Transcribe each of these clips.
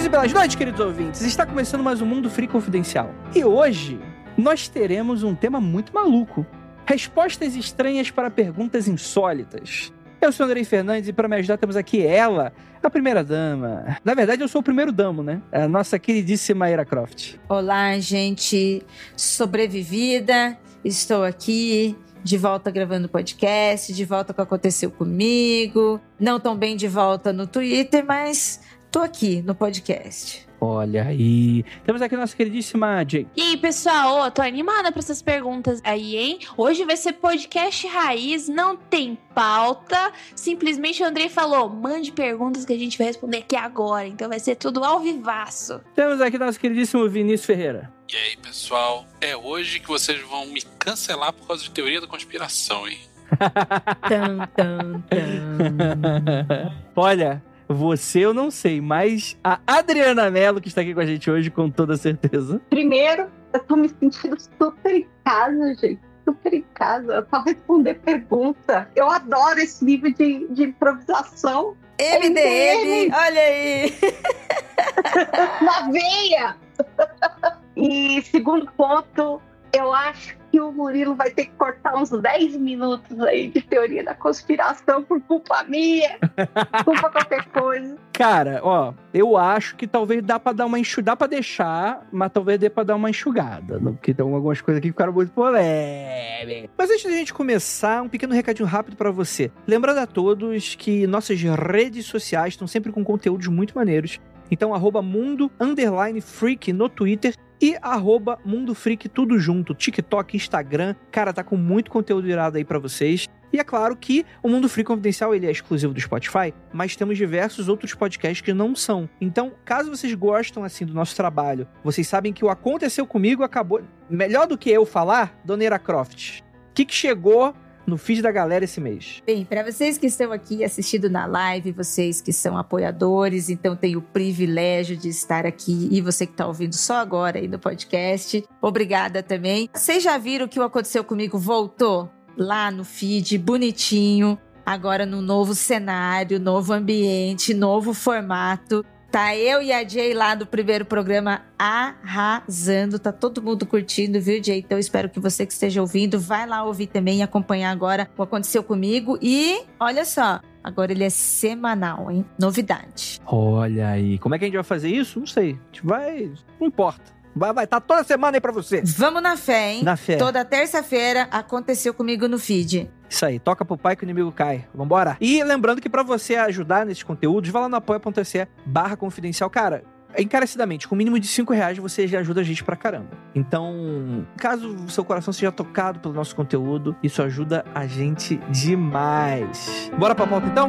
dias e belas noites, queridos ouvintes. Está começando mais um Mundo Free Confidencial. E hoje nós teremos um tema muito maluco. Respostas estranhas para perguntas insólitas. Eu sou Andrei Fernandes e para me ajudar temos aqui ela, a primeira dama. Na verdade, eu sou o primeiro damo, né? A nossa queridíssima Ira Croft. Olá, gente sobrevivida. Estou aqui de volta gravando podcast, de volta com o que aconteceu comigo. Não tão bem de volta no Twitter, mas tô aqui no podcast. Olha aí. Temos aqui a nossa queridíssima Jay. E aí, pessoal, Ô, tô animada pra essas perguntas aí, hein? Hoje vai ser podcast raiz, não tem pauta. Simplesmente o Andrei falou: mande perguntas que a gente vai responder aqui agora. Então vai ser tudo ao vivaço. Temos aqui nosso queridíssimo Vinícius Ferreira. E aí, pessoal, é hoje que vocês vão me cancelar por causa de teoria da conspiração, hein? Tan, tan, tan. Olha, você eu não sei, mas a Adriana Mello, que está aqui com a gente hoje, com toda certeza. Primeiro, eu tô me sentindo super em casa, gente. Super em casa, pra responder pergunta. Eu adoro esse nível de, de improvisação MDM, olha aí. na veia. E segundo ponto, eu acho que o Murilo vai ter que cortar uns 10 minutos aí de teoria da conspiração por culpa minha, culpa qualquer coisa. Cara, ó, eu acho que talvez dá pra dar uma enxugada, dá pra deixar, mas talvez dê pra dar uma enxugada, né? porque tem algumas coisas aqui que ficaram muito polêmicas. Mas antes da gente começar, um pequeno recadinho rápido pra você. Lembrando a todos que nossas redes sociais estão sempre com conteúdos muito maneiros. Então, arroba mundo underline freak no Twitter e arroba Mundo Freak tudo junto, TikTok, Instagram. Cara, tá com muito conteúdo irado aí pra vocês. E é claro que o Mundo Free Confidencial ele é exclusivo do Spotify, mas temos diversos outros podcasts que não são. Então, caso vocês gostam assim do nosso trabalho, vocês sabem que o aconteceu comigo acabou melhor do que eu falar, Dona Ira Croft. O que, que chegou no feed da galera esse mês? Bem, para vocês que estão aqui assistindo na live, vocês que são apoiadores, então tenho o privilégio de estar aqui e você que está ouvindo só agora aí no podcast, obrigada também. Vocês já viram que o aconteceu comigo voltou lá no feed, bonitinho, agora no novo cenário, novo ambiente, novo formato. Tá eu e a Jay lá do primeiro programa arrasando, tá todo mundo curtindo, viu, Jay? Então espero que você que esteja ouvindo, vai lá ouvir também e acompanhar agora o que aconteceu comigo. E olha só, agora ele é semanal, hein? Novidade. Olha aí. Como é que a gente vai fazer isso? Não sei. A gente vai. Não importa. Vai, vai. Tá toda semana aí pra você. Vamos na fé, hein? Na fé. Toda terça-feira aconteceu comigo no feed. Isso aí, toca pro pai que o inimigo cai. Vambora? E lembrando que pra você ajudar nesses conteúdos, vai lá no apoia.se barra confidencial. Cara, encarecidamente, com o mínimo de 5 reais você já ajuda a gente pra caramba. Então, caso o seu coração seja tocado pelo nosso conteúdo, isso ajuda a gente demais. Bora pra pauta então?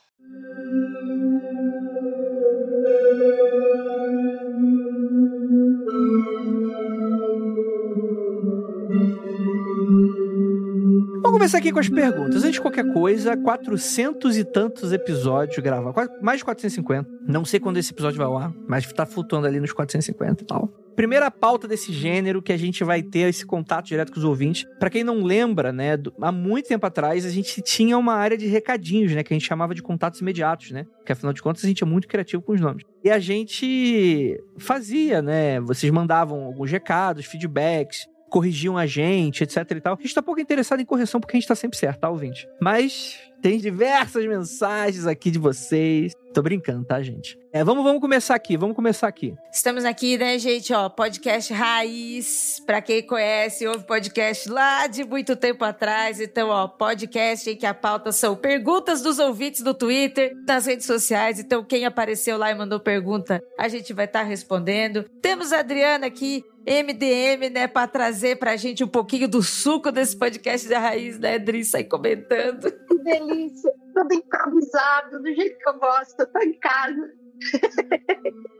Começar aqui com as perguntas. Antes de qualquer coisa, 400 e tantos episódios gravados. Mais de 450. Não sei quando esse episódio vai ar, mas tá flutuando ali nos 450 e tal. Primeira pauta desse gênero que a gente vai ter esse contato direto com os ouvintes. Pra quem não lembra, né, há muito tempo atrás a gente tinha uma área de recadinhos, né, que a gente chamava de contatos imediatos, né? Porque afinal de contas a gente é muito criativo com os nomes. E a gente fazia, né? Vocês mandavam alguns recados, feedbacks, corrigiam a gente, etc e tal. A gente tá pouco interessado em correção porque a gente tá sempre certo, tá, ouvinte? Mas tem diversas mensagens aqui de vocês. Tô brincando, tá, gente? É, vamos, vamos começar aqui, vamos começar aqui. Estamos aqui, né, gente, ó, podcast raiz, pra quem conhece, houve podcast lá de muito tempo atrás, então, ó, podcast em que a pauta são perguntas dos ouvintes do Twitter, nas redes sociais, então quem apareceu lá e mandou pergunta, a gente vai estar respondendo. Temos a Adriana aqui, MDM, né, pra trazer pra gente um pouquinho do suco desse podcast da raiz, né, Adri, sai comentando. Que delícia. Tudo improvisado, do jeito que eu gosto. Tô em casa.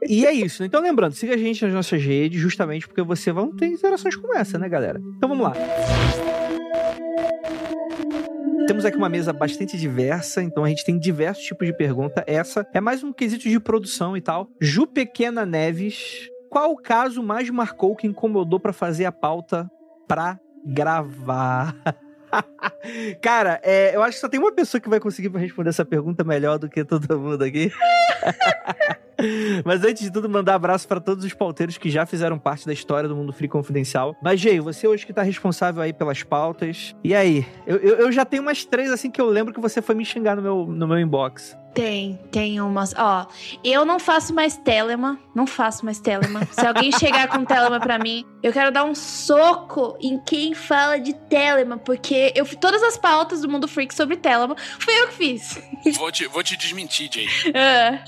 E é isso. Então, lembrando, siga a gente nas nossas redes, justamente porque você vai ter interações como essa, né, galera? Então vamos lá. Temos aqui uma mesa bastante diversa, então a gente tem diversos tipos de pergunta. Essa é mais um quesito de produção e tal. Ju Pequena Neves, qual o caso mais marcou que incomodou pra fazer a pauta pra gravar? Cara, é, eu acho que só tem uma pessoa que vai conseguir responder essa pergunta melhor do que todo mundo aqui. Mas antes de tudo, mandar abraço pra todos os pauteiros que já fizeram parte da história do Mundo Free Confidencial. Mas, Jay, você hoje que tá responsável aí pelas pautas. E aí? Eu, eu, eu já tenho umas três assim que eu lembro que você foi me xingar no meu, no meu inbox. Tem, tem umas. Ó, eu não faço mais Telema. Não faço mais Telema. Se alguém chegar com Telema pra mim, eu quero dar um soco em quem fala de Telema, porque eu fiz todas as pautas do Mundo Freak sobre Telema. Fui eu que fiz. Vou te, vou te desmentir, Jay.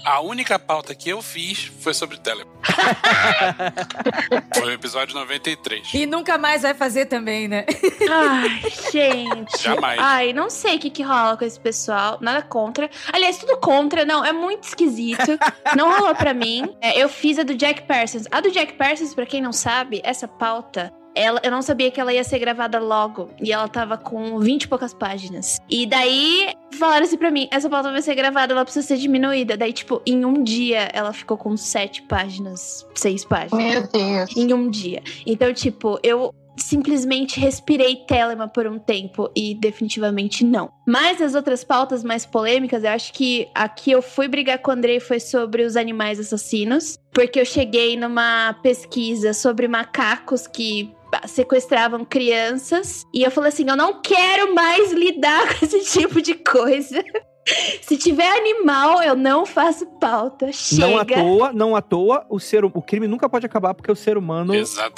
Ah, A única pauta que eu fiz foi sobre Telegram. foi o episódio 93. E nunca mais vai fazer também, né? Ai, gente. Jamais. Ai, não sei o que, que rola com esse pessoal. Nada contra. Aliás, tudo contra. Não, é muito esquisito. não rolou pra mim. É, eu fiz a do Jack Parsons. A do Jack Parsons, pra quem não sabe, essa pauta. Ela, eu não sabia que ela ia ser gravada logo. E ela tava com 20 e poucas páginas. E daí, falaram assim pra mim: essa pauta vai ser gravada, ela precisa ser diminuída. Daí, tipo, em um dia, ela ficou com 7 páginas, 6 páginas Meu Deus. em um dia. Então, tipo, eu simplesmente respirei Telema por um tempo e definitivamente não. Mas as outras pautas mais polêmicas, eu acho que aqui eu fui brigar com o Andrei foi sobre os animais assassinos, porque eu cheguei numa pesquisa sobre macacos que sequestravam crianças e eu falei assim, eu não quero mais lidar com esse tipo de coisa. Se tiver animal, eu não faço pauta. Chega. Não à toa, não à toa, o, ser, o crime nunca pode acabar porque o ser humano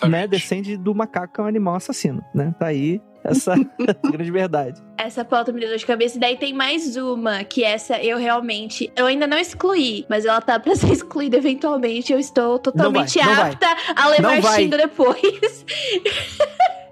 né, descende do macaco que é um animal assassino, né? Tá aí essa grande verdade. Essa pauta me deu dor de cabeça. E daí tem mais uma, que essa eu realmente. Eu ainda não excluí, mas ela tá pra ser excluída eventualmente. Eu estou totalmente não vai. apta a levar Não vai. xingo depois.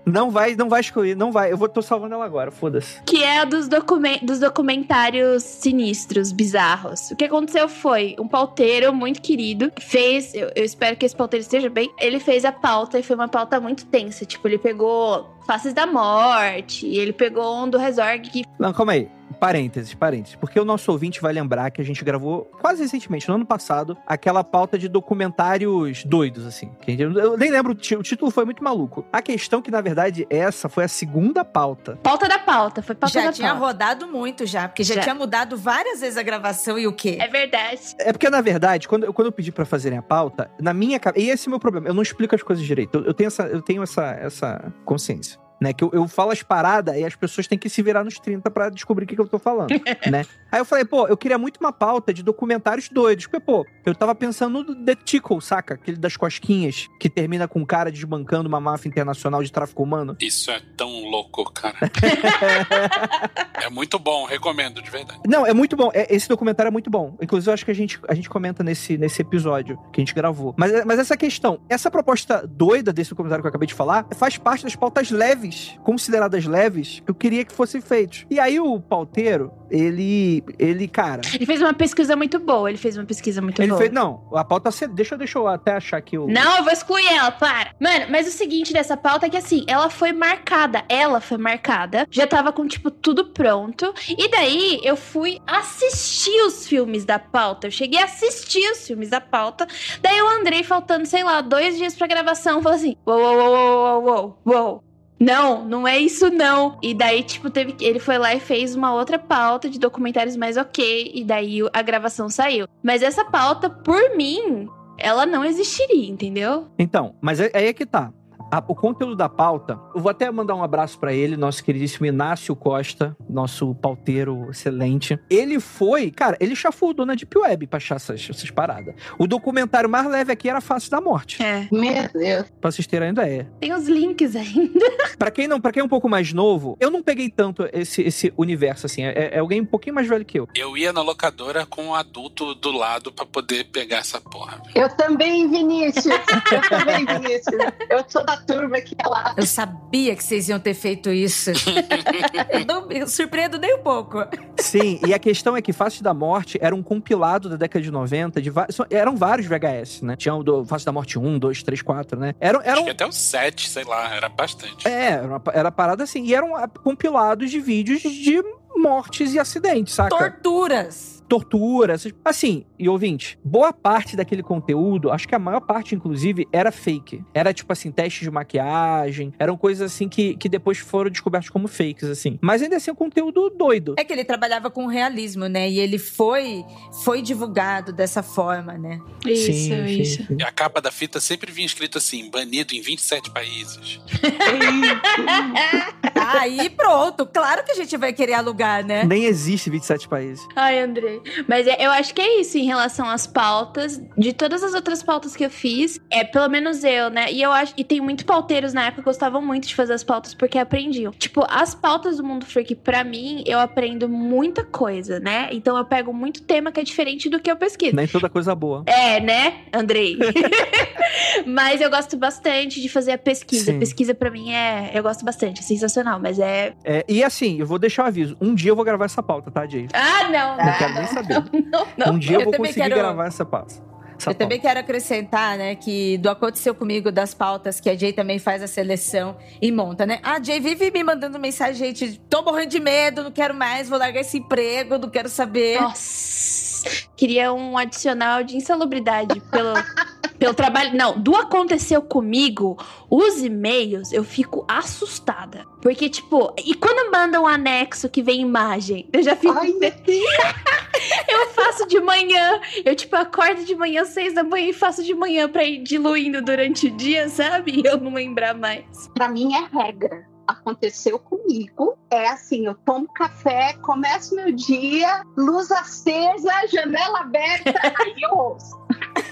Não vai, não vai excluir, não vai. Eu vou tô salvando ela agora, foda-se. Que é a dos, documen dos documentários sinistros, bizarros. O que aconteceu foi um pauteiro muito querido fez. Eu, eu espero que esse pauteiro esteja bem. Ele fez a pauta e foi uma pauta muito tensa. Tipo, ele pegou Faces da Morte, ele pegou um do Resorg que Não, calma aí. Parênteses, parênteses. Porque o nosso ouvinte vai lembrar que a gente gravou quase recentemente, no ano passado, aquela pauta de documentários doidos, assim. Eu nem lembro, o título foi muito maluco. A questão que, na verdade, essa foi a segunda pauta. Pauta da pauta, foi pauta já da tinha pauta. rodado muito já, porque já, Já. tinha mudado várias vezes a gravação e o quê? É verdade. É porque, na verdade, quando, eu- quando eu pedi pra fazerem a pauta, na minha cabeça. E esse é o meu problema, eu não explico as coisas direito. Eu, eu tenho, essa, eu tenho essa, essa consciência. Né, que eu, eu falo as paradas e as pessoas têm que se virar nos 30 pra descobrir o que, que eu tô falando, né? Aí eu falei, pô, eu queria muito uma pauta de documentários doidos. Porque, pô, eu tava pensando no The Tickle, saca? Aquele das cosquinhas, que termina com um cara desbancando uma máfia internacional de tráfico humano. Isso é tão louco, cara. é muito bom, recomendo, de verdade. Não, é muito bom. É- esse documentário é muito bom. Inclusive, eu acho que a gente, a gente comenta nesse, nesse episódio que a gente gravou. Mas, mas essa questão, essa proposta doida desse documentário que eu acabei de falar, faz parte das pautas leves, consideradas leves, que eu queria que fossem feitos. E aí o pauteiro, ele ele, ele, cara. Ele fez uma pesquisa muito boa, ele fez uma pesquisa muito Ele boa. fez. Não, a pauta. Deixa, deixa eu até achar aqui o. Não, eu vou excluir ela, para. Mano, mas o seguinte dessa pauta é que assim, ela foi marcada, ela foi marcada, já tava com, tipo, tudo pronto. E daí eu fui assistir os filmes da pauta. Eu cheguei a assistir os filmes da pauta. Daí o Andrei, faltando, sei lá, dois dias pra gravação, falou assim: uou, uou, uou, uou, uou, uou. Não, não é isso não. E daí, tipo, teve ele foi lá e fez uma outra pauta de documentários mais ok. E daí a gravação saiu. Mas essa pauta, por mim, ela não existiria, entendeu? Então, mas é- aí é que tá. A- o conteúdo da pauta, eu vou até mandar um abraço pra ele, nosso queridíssimo Inácio Costa, nosso pauteiro excelente. Ele foi, cara, ele chafurdou na Deep Web pra achar essas, essas paradas. O documentário mais leve aqui era Face da Morte, É. Meu Deus. pra vocês terem ideia. Tem os links ainda. Pra quem não, para quem é um pouco mais novo, eu não peguei tanto esse, esse universo assim. É, é alguém um pouquinho mais velho que eu. Eu ia na locadora com um adulto do lado pra poder pegar essa porra. viu? Eu também, Vinícius. Eu também, Vinícius. Eu sou da turma que é lá. Eu sabia que vocês iam ter feito isso. eu não me surpreendo nem um pouco. Sim, e a questão é que Face da Morte era um compilado da década de 90 de eram vários VHS, né? Tinha o do Face da Morte 1, 2, 3, 4, né? Eram, Acho eram que até os sete, sei lá, era bastante. É, era, uma, era parada assim. E eram compilados de vídeos de mortes e acidentes, saca? Torturas. Tortura. essas- Assim, e ouvinte, boa parte daquele conteúdo, acho que a maior parte, inclusive, era fake. Era tipo assim, testes de maquiagem, eram coisas assim que, que depois foram descobertas como fakes, assim. Mas ainda assim, é um conteúdo doido. É que ele trabalhava com realismo, né? E ele foi foi divulgado dessa forma, né? Isso, Sim, sim, isso. sim. E a capa da fita sempre vinha escrito assim, banido em 27 países. Aí pronto, claro que a gente vai querer alugar, né? Nem existe 27 países. Ai, Andrei. Mas é- eu acho que é isso em relação às pautas. De todas as outras pautas que eu fiz, é pelo menos eu, né? E eu acho. E tem muito pauteiros na época que gostavam muito de fazer as pautas porque aprendiam. Tipo, as pautas do Mundo Freak, pra mim, eu aprendo muita coisa, né? Então eu pego muito tema que é diferente do que eu pesquiso. Nem toda coisa boa. É, né, Andrei? mas eu gosto bastante de fazer a pesquisa. Sim. A pesquisa pra mim é. Eu gosto bastante, é sensacional. Mas é. É, e assim, eu vou deixar o aviso. Um dia eu vou gravar essa pauta, tá, Jay? Ah, não, Não não. quero nem saber. Não, não. um dia eu, Eu vou também conseguir quero- gravar essa pauta. Essa Eu também quero acrescentar, né, que do Aconteceu Comigo das pautas, que a Jay também faz a seleção e monta, né? A Jay vive me mandando mensagem, gente, tô morrendo de medo, não quero mais, vou largar esse emprego, não quero saber. Nossa. Queria um adicional de insalubridade pelo, pelo trabalho. Não, do aconteceu comigo, os e-mails, eu fico assustada. Porque, tipo, e quando mandam um anexo que vem imagem? Eu já fico. Ai. Eu faço de manhã. Eu, tipo, acordo de manhã, seis da manhã, e faço de manhã pra ir diluindo durante o dia, sabe? E eu não lembrar mais. Pra mim é regra. Aconteceu comigo. É assim, eu tomo café, começo meu dia, luz acesa, janela aberta, aí eu ouço.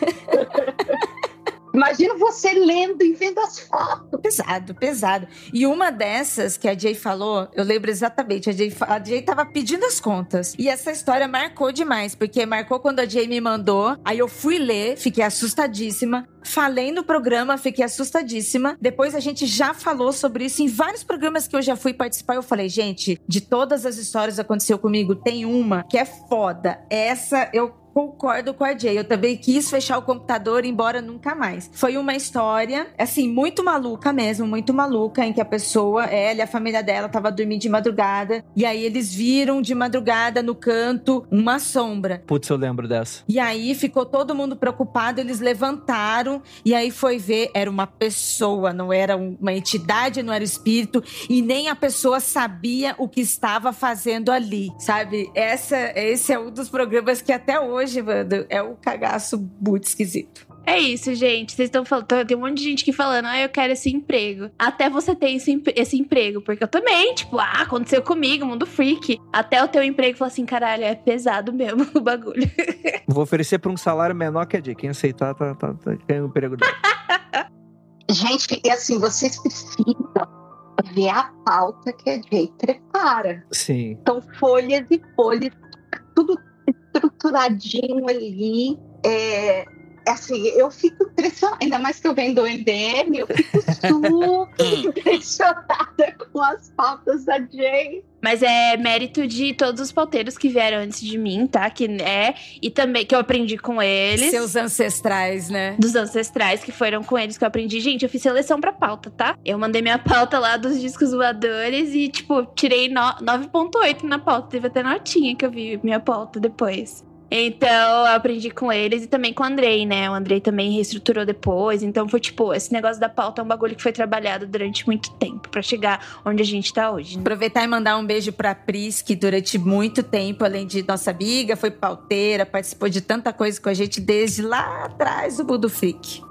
Imagina você lendo e vendo as fotos. Pesado, pesado. E uma dessas que a Jay falou, eu lembro exatamente. A Jay, a Jay tava pedindo as contas. E essa história marcou demais, porque marcou quando a Jay me mandou. Aí eu fui ler, fiquei assustadíssima. Falei no programa, fiquei assustadíssima. Depois a gente já falou sobre isso em vários programas que eu já fui participar. Eu falei, gente, de todas as histórias que aconteceu comigo, tem uma que é foda. Essa eu Concordo com a Jay. Eu também quis fechar o computador, embora nunca mais. Foi uma história, assim, muito maluca mesmo, muito maluca, em que a pessoa, ela e a família dela, tava dormindo de madrugada. E aí eles viram de madrugada no canto uma sombra. Putz, eu lembro dessa. E aí ficou todo mundo preocupado, eles levantaram e aí foi ver, era uma pessoa, não era um- uma entidade, não era espírito, e nem a pessoa sabia o que estava fazendo ali, sabe? Essa, esse é um dos programas que até hoje, mano, é um cagaço muito esquisito. É isso, gente. Vocês estão falando. Tem um monte de gente aqui falando, ah, eu quero esse emprego. Até você ter esse, esse emprego. Porque eu também, tipo, ah, aconteceu comigo, mundo freak. Até o teu emprego falar assim, caralho, é pesado mesmo o bagulho. Vou oferecer por um salário menor que a Jay. Quem aceitar, tá, tá, tá, ganha o emprego dele. Gente, e assim, vocês precisam ver a pauta que a Jay prepara. Sim. São folhas e folhas, tudo estruturadinho ali. É, assim, eu fico impressionada, ainda mais que eu venho do MDM, eu fico super impressionada com as pautas da Jay. Mas é mérito de todos os pauteiros que vieram antes de mim, tá? Que é. E também que eu aprendi com eles. Seus ancestrais, né? Dos ancestrais que foram com eles que eu aprendi. Gente, eu fiz seleção pra pauta, tá? Eu mandei minha pauta lá dos discos voadores e, tipo, tirei no- 9,8 na pauta. Teve até notinha que eu vi minha pauta depois. Então, eu aprendi com eles e também com o Andrei, né? O Andrei também reestruturou depois. Então, foi tipo, esse negócio da pauta é um bagulho que foi trabalhado durante muito tempo pra chegar onde a gente tá hoje. né? Aproveitar e mandar um beijo pra Pris, que durante muito tempo, além de nossa amiga, foi pauteira, participou de tanta coisa com a gente desde lá atrás do Budo Freak.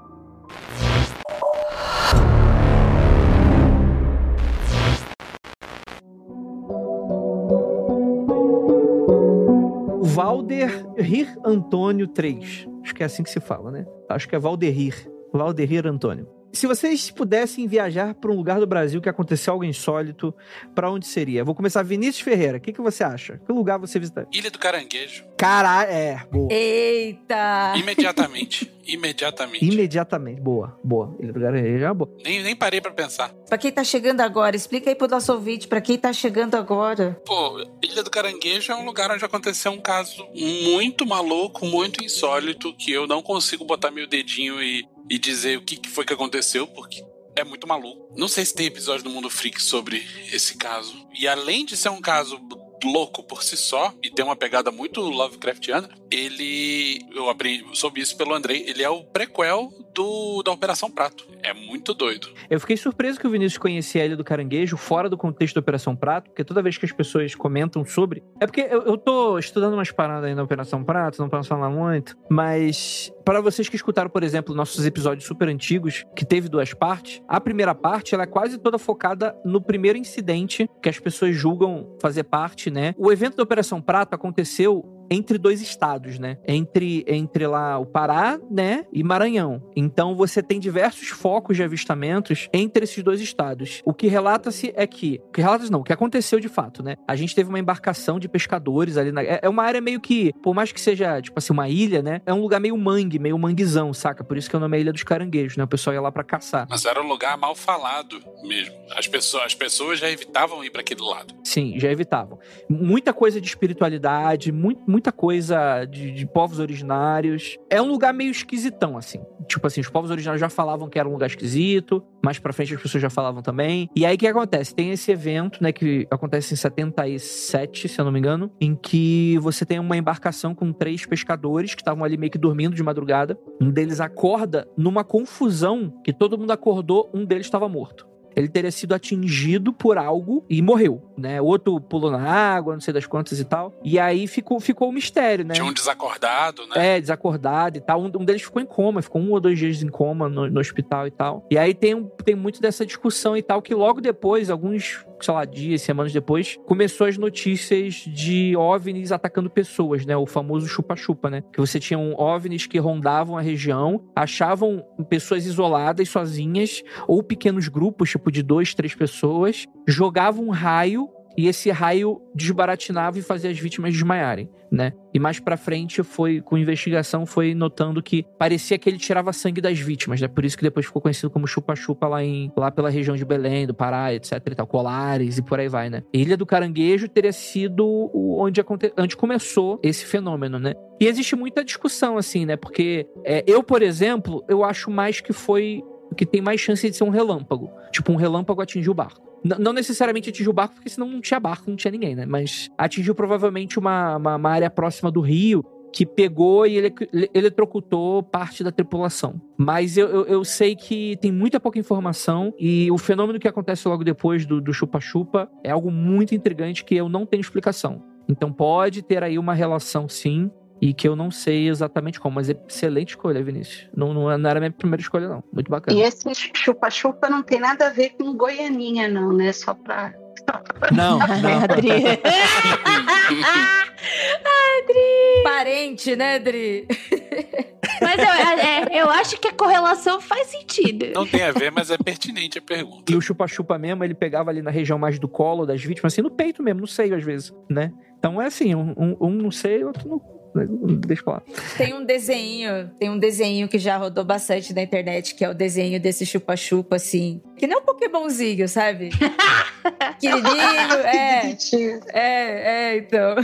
Valderir Antônio 3. Acho que é assim que se fala, né? Acho que é Valderir. Valderir Antônio. Se vocês pudessem viajar para um lugar do Brasil que aconteceu algo insólito, para onde seria? Vou começar. Vinícius Ferreira, o que, que você acha? Que lugar você visitaria? Ilha do Caranguejo. Caralho, é, boa. Eita! Imediatamente. Imediatamente. Imediatamente. Boa, boa. Ilha do Caranguejo é uma boa. Nem, nem parei pra pensar. Pra quem tá chegando agora, explica aí pro nosso ouvinte, pra quem tá chegando agora. Pô, Ilha do Caranguejo é um lugar onde aconteceu um caso muito maluco, muito insólito, que eu não consigo botar meu dedinho e, e dizer o que, foi que aconteceu, porque é muito maluco. Não sei se tem episódio do Mundo Freak sobre esse caso. E além de ser um caso louco por si só e tem uma pegada muito Lovecraftiana, ele eu aprendi, soube isso pelo Andrei, ele é o prequel do da Operação Prato. É muito doido. Eu fiquei surpreso que o Vinícius conhecia Ilha do Caranguejo fora do contexto da Operação Prato, porque toda vez que as pessoas comentam sobre. É porque eu, eu tô estudando umas paradas aí na Operação Prato, não posso falar muito, mas para vocês que escutaram, por exemplo, nossos episódios super antigos, que teve duas partes, a primeira parte ela é quase toda focada no primeiro incidente que as pessoas julgam fazer parte, né? O evento da Operação Prato aconteceu entre dois estados, né? Entre, entre lá o Pará, né? E Maranhão. Então você tem diversos focos de avistamentos entre esses dois estados. O que relata-se é que. O que relata-se não, o que aconteceu de fato, né? A gente teve uma embarcação de pescadores ali na. É é uma área meio que, por mais que seja, tipo assim, uma ilha, né? É um lugar meio mangue, meio manguezão, saca? Por isso que o nome é Ilha dos Caranguejos, né? O pessoal ia lá pra caçar. Mas era um lugar mal falado mesmo. As pessoas, as pessoas já evitavam ir para aquele lado. Sim, já evitavam. Muita coisa de espiritualidade, muito, muita coisa de, de povos originários. É um lugar meio esquisitão, assim. Tipo assim, os povos originários já falavam que era um lugar esquisito, mais pra frente as pessoas já falavam também. E aí o que acontece? Tem esse evento, né, que acontece em 77, se eu não me engano, em que você tem uma embarcação com três pescadores que estavam ali meio que dormindo de madrugada. Um deles acorda numa confusão que todo mundo acordou, um deles estava morto ele teria sido atingido por algo e morreu, né? Outro pulou na água, não sei das quantas e tal. E aí ficou, ficou o mistério, né? Tinha um desacordado, né? É, desacordado e tal. Um, um deles ficou em coma, ficou um ou dois dias em coma no, no hospital e tal. E aí tem, um- tem muito dessa discussão e tal, que logo depois, alguns, sei lá, dias, semanas depois, começou as notícias de OVNIs atacando pessoas, né? O famoso chupa-chupa, né? Que você tinha um OVNIs que rondavam a região, achavam pessoas isoladas, sozinhas, ou pequenos grupos, tipo de dois, três pessoas, jogavam um raio e esse raio desbaratinava e fazia as vítimas desmaiarem, né? E mais pra frente foi com investigação foi notando que parecia que ele tirava sangue das vítimas, né? Por isso que depois ficou conhecido como chupa-chupa lá em lá pela região de Belém, do Pará, etc e tal, Colares e por aí vai, né? Ilha do Caranguejo teria sido onde aconte... onde começou esse fenômeno, né? E existe muita discussão assim, né? Porque é, eu, por exemplo, eu acho mais que foi que tem mais chance de ser um relâmpago. Tipo, um relâmpago atingiu o barco. N- não necessariamente atingiu o barco, porque senão não tinha barco, não tinha ninguém, né? Mas atingiu provavelmente uma, uma, uma área próxima do rio que pegou e ele, ele- eletrocutou parte da tripulação. Mas eu, eu, eu sei que tem muita pouca informação e o fenômeno que acontece logo depois do chupa-chupa é algo muito intrigante que eu não tenho explicação. Então pode ter aí uma relação sim, e que eu não sei exatamente como, mas é excelente escolha, Vinícius. Não, não, não era a minha primeira escolha, não. Muito bacana. E esse chupa-chupa não tem nada a ver com Goianinha, não, né? Só pra. Não, não. Adri. Parente, né, Dri? Mas eu, é, eu acho que a correlação faz sentido. Não tem a ver, mas é pertinente a pergunta. E o chupa-chupa mesmo, ele pegava ali na região mais do colo das vítimas, assim, no peito mesmo, no seio às vezes, né? Então é assim, um, um, um no seio, outro no Deixa eu falar. Tem um desenho, tem um desenho que já rodou bastante na internet, que é o desenho desse chupa-chupa, assim. Que nem um Pokémonzinho, sabe? Pequenininho, é. É, é, então.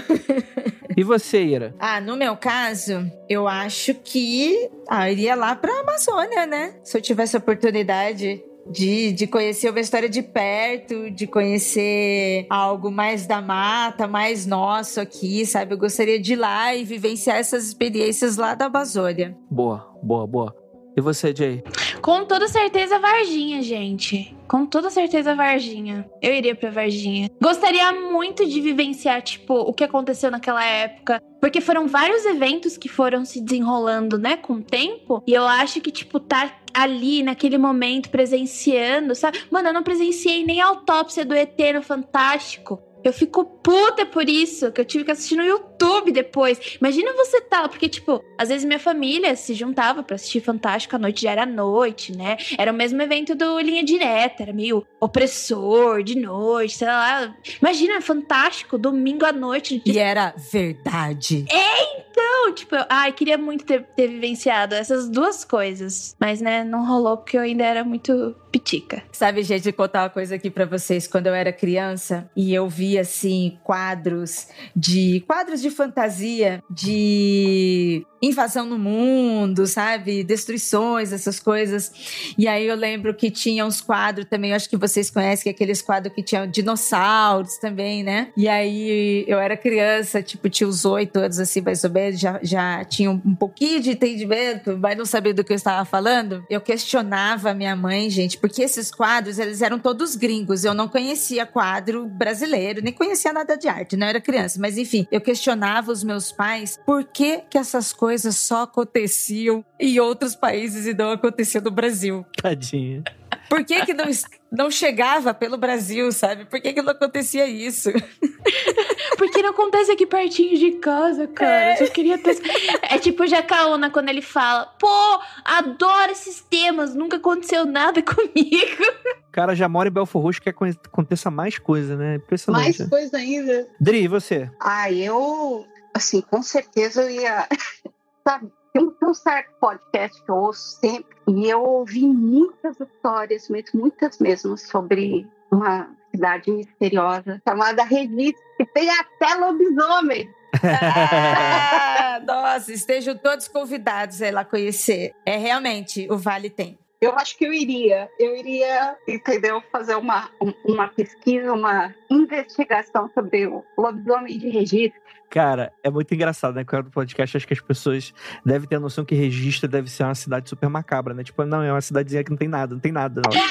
E você, Ira? Ah, no meu caso, eu acho que ah, eu iria lá pra Amazônia, né? Se eu tivesse a oportunidade de, de conhecer uma história de perto, de conhecer algo mais da mata, mais nosso aqui, sabe? Eu gostaria de ir lá e vivenciar essas experiências lá da Amazônia. Boa, boa, boa. E você, Jay? Com toda certeza, Varginha, gente. Com toda certeza, Varginha. Eu iria pra Varginha. Gostaria muito de vivenciar, tipo, o que aconteceu naquela época. Porque foram vários eventos que foram se desenrolando, né, com o tempo. E eu acho que, tipo, tá ali naquele momento presenciando, sabe? Mano, eu não presenciei nem a autópsia do ET no Fantástico. Eu fico puta por isso, que eu tive que assistir no YouTube depois. Imagina você tá porque, tipo, às vezes minha família se juntava para assistir Fantástico, a noite já era noite, né? Era o mesmo evento do Linha Direta, era meio opressor de noite, sei lá. Imagina, Fantástico, domingo à noite. E era verdade. É, então, tipo, eu, ai, queria muito ter, ter vivenciado essas duas coisas. Mas, né, não rolou porque eu ainda era muito pitica. Sabe, gente, contar uma coisa aqui para vocês. Quando eu era criança e eu assim, quadros de. quadros de fantasia, de invasão no mundo, sabe? Destruições, essas coisas. E aí eu lembro que tinha uns quadros também, acho que vocês conhecem, que é aqueles quadros que tinham dinossauros também, né? E aí eu era criança, tipo, tinha os oito anos, assim, mais ou menos, já, já tinha um pouquinho de entendimento, mas não sabia do que eu estava falando. Eu questionava a minha mãe, gente, porque esses quadros, eles eram todos gringos. Eu não conhecia quadro brasileiro, nem conhecia nada de arte, não era criança. Mas enfim, eu questionava os meus pais por que que essas coisas só aconteciam em outros países e não aconteciam no Brasil. Tadinha. Por que que não, não chegava pelo Brasil, sabe? Por que que não acontecia isso? Porque não acontece aqui pertinho de casa, cara. É. Eu queria ter. É tipo o Jacaúna quando ele fala: pô, adoro esses temas, nunca aconteceu nada comigo. O cara já mora em Belfor Roxo, quer que aconteça mais coisa, né? Impressionante. Mais né? coisa ainda. Dri, e você? Ah, eu, assim, com certeza eu ia. Sabe, tem um, tem um certo podcast que eu ouço sempre, e eu ouvi muitas histórias, muitas mesmo, sobre uma cidade misteriosa chamada Registro, que tem até lobisomem. Ah, nossa, estejam todos convidados a ir lá conhecer. É realmente, o Vale tem. Eu acho que eu iria. Eu iria, entendeu? Fazer uma, uma pesquisa, uma investigação sobre o lobisomem de registro. Cara, é muito engraçado, né? Quando o podcast, acho que as pessoas devem ter a noção que registro deve ser uma cidade super macabra, né? Tipo, não, é uma cidadezinha que não tem nada, não tem nada. Não. É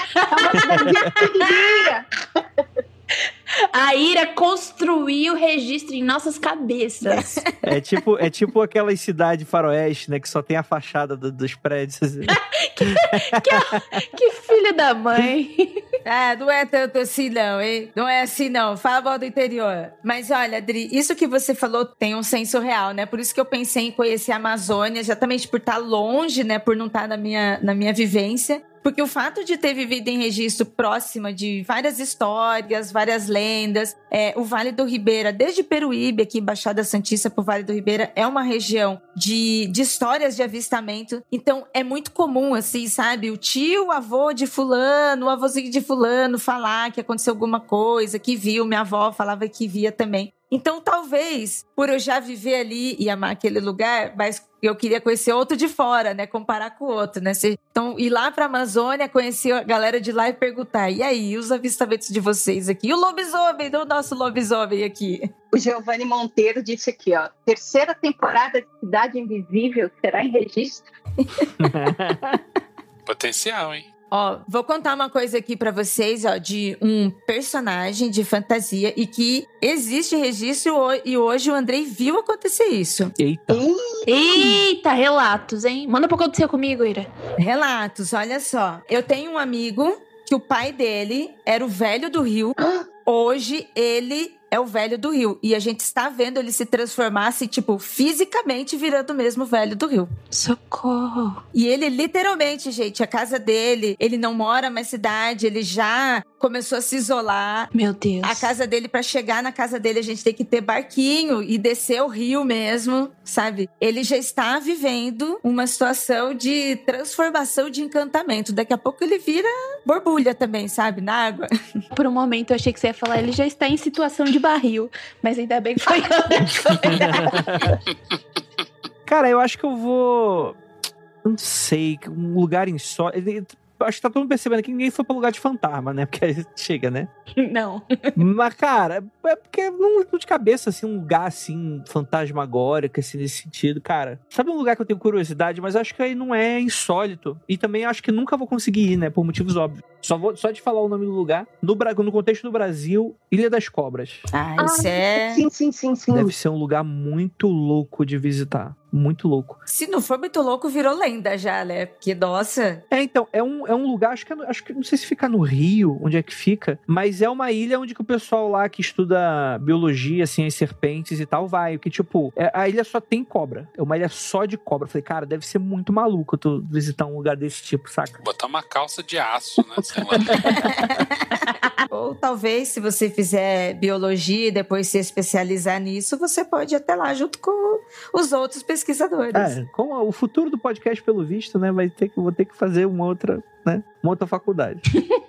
uma cidadezinha. A Ira construiu o registro em nossas cabeças. É tipo, é tipo aquelas cidades faroeste, né? Que só tem a fachada do- dos prédios. assim. que, que, que filho da mãe. Ah, não é tanto assim não, hein? Não é assim não. Fala mal do interior. Mas olha, Adri, isso que você falou tem um senso real, né? Por isso que eu pensei em conhecer a Amazônia, exatamente por estar longe, né? Por não estar na minha, na minha vivência. Porque o fato de ter vivido em registro próxima de várias histórias, várias lendas, é, o Vale do Ribeira, desde Peruíbe, aqui Baixada Santista pro Vale do Ribeira, é uma região de, de histórias de avistamento. Então é muito comum, assim, sabe? O tio, o avô de fulano, o avôzinho de fulano falar que aconteceu alguma coisa, que viu, minha avó falava que via também. Então, talvez, por eu já viver ali e amar aquele lugar, mas eu queria conhecer outro de fora, né? Comparar com o outro, né? Então, ir lá pra Amazônia, conhecer a galera de lá e perguntar: e aí, os avistamentos de vocês aqui? E o lobisomem, do nosso lobisomem aqui. O Giovanni Monteiro disse aqui, ó. Terceira temporada de Cidade Invisível será em registro. Potencial, hein? Ó, vou contar uma coisa aqui pra vocês, ó, de um personagem de fantasia e que existe registro e hoje o Andrei viu acontecer isso. Eita. Eita, relatos, hein? Manda pra acontecer comigo, Ira. Relatos, olha só. Eu tenho um amigo que o pai dele era o velho do Rio. Hoje ele é o velho do Rio. E a gente está vendo ele se transformar, assim, tipo, fisicamente virando o mesmo velho do Rio. Socorro. E ele, literalmente, gente, a casa dele, ele não mora mais cidade, ele já começou a se isolar. Meu Deus. A casa dele, pra chegar na casa dele, a gente tem que ter barquinho e descer o rio mesmo. Sabe? Ele já está vivendo uma situação de transformação de encantamento. Daqui a pouco ele vira borbulha também, sabe? Na água. Por um momento eu achei que você ia falar, ele já está em situação de barril. Mas ainda bem que foi Cara, eu acho que eu vou. Não sei, um lugar insólito. Acho que tá todo mundo percebendo que ninguém foi pro lugar de fantasma, né? Porque aí chega, né? Não. Mas, cara, é porque não de cabeça, assim, um lugar, assim, fantasmagórico, assim, nesse sentido, cara. Sabe um lugar que eu tenho curiosidade, mas acho que aí não é insólito. E também acho que nunca vou conseguir ir, né? Por motivos óbvios. Só, vou, só de falar o nome do lugar. No, no contexto do Brasil, Ilha das Cobras. Ah, isso é. Sim, sim, sim, sim. Deve ser um lugar muito louco de visitar. Muito louco. Se não for muito louco, virou lenda já, né? Porque, nossa. É, então, é um, é um lugar, acho que, é acho que não sei se fica no Rio, onde é que fica, mas é uma ilha onde que o pessoal lá que estuda biologia, assim, as serpentes e tal, vai. Que, tipo, é, a ilha só tem cobra. É uma ilha só de cobra. Eu falei, cara, deve ser muito maluco tu visitar um lugar desse tipo, saca? Botar uma calça de aço, né? Sei lá. Ou talvez, se você fizer biologia e depois se especializar nisso, você pode ir até lá junto com os outros pesquisadores. É, com o futuro do podcast, pelo visto, né? Vai ter que, vou ter que fazer uma outra, né? Uma outra faculdade.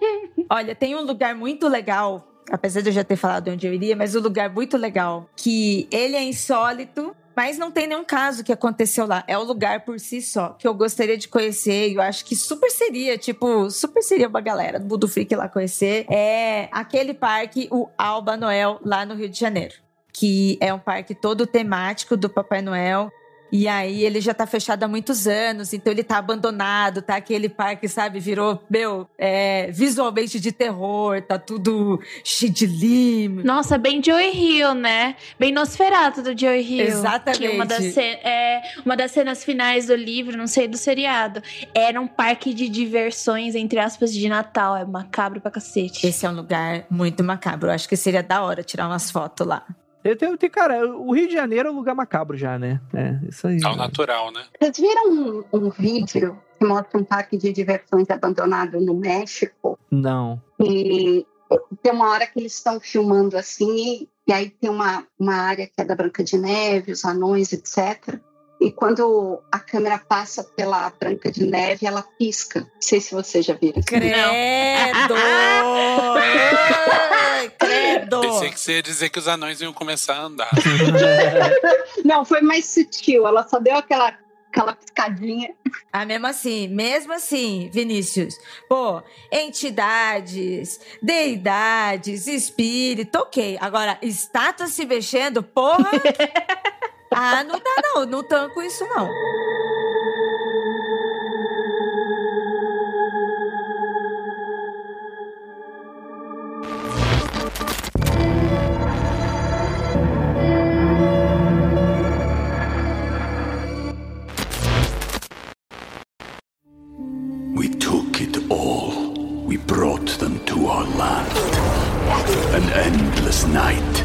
Olha, tem um lugar muito legal apesar de eu já ter falado onde eu iria, mas um lugar muito legal, que ele é insólito, mas não tem nenhum caso que aconteceu lá. É o lugar por si só, que eu gostaria de conhecer, e eu acho que super seria, tipo, super seria uma galera do Mundo Freak lá conhecer. É aquele parque, o Alba Noel, lá no Rio de Janeiro. Que é um parque todo temático do Papai Noel. E aí ele já tá fechado há muitos anos, então ele tá abandonado, tá aquele parque, sabe, virou, meu, é, visualmente de terror, tá tudo cheio de limo. Nossa, bem Joey Hill, né? Bem Nosferatu do Joey Hill. Exatamente. Que uma das, é, uma das cenas finais do livro, não sei, do seriado, era um parque de diversões, entre aspas, de Natal. É macabro pra cacete. Esse é um lugar muito macabro. Eu acho que seria da hora tirar umas fotos lá. Eu tenho, tem, cara, o Rio de Janeiro é um lugar macabro já, né? É, isso aí. Ao natural, né? Vocês viram um, um vídeo que mostra um parque de diversões abandonado no México? Não. E tem uma hora que eles estão filmando assim, e aí tem uma, uma área que é da Branca de Neve, os anões, etc. E quando a câmera passa pela Branca de Neve, ela pisca. Não sei se vocês já viram. isso. Credo! Ai, Credo! Pensei que você ia dizer que os anões iam começar a andar. Não, foi mais sutil. Ela só deu aquela, aquela piscadinha. Ah, mesmo assim, mesmo assim, Vinícius. Pô, entidades, deidades, espírito, ok. Agora, estátua se mexendo, porra. ah, não dá não, não tanco isso não. We took it all. We brought them to our land. An endless night,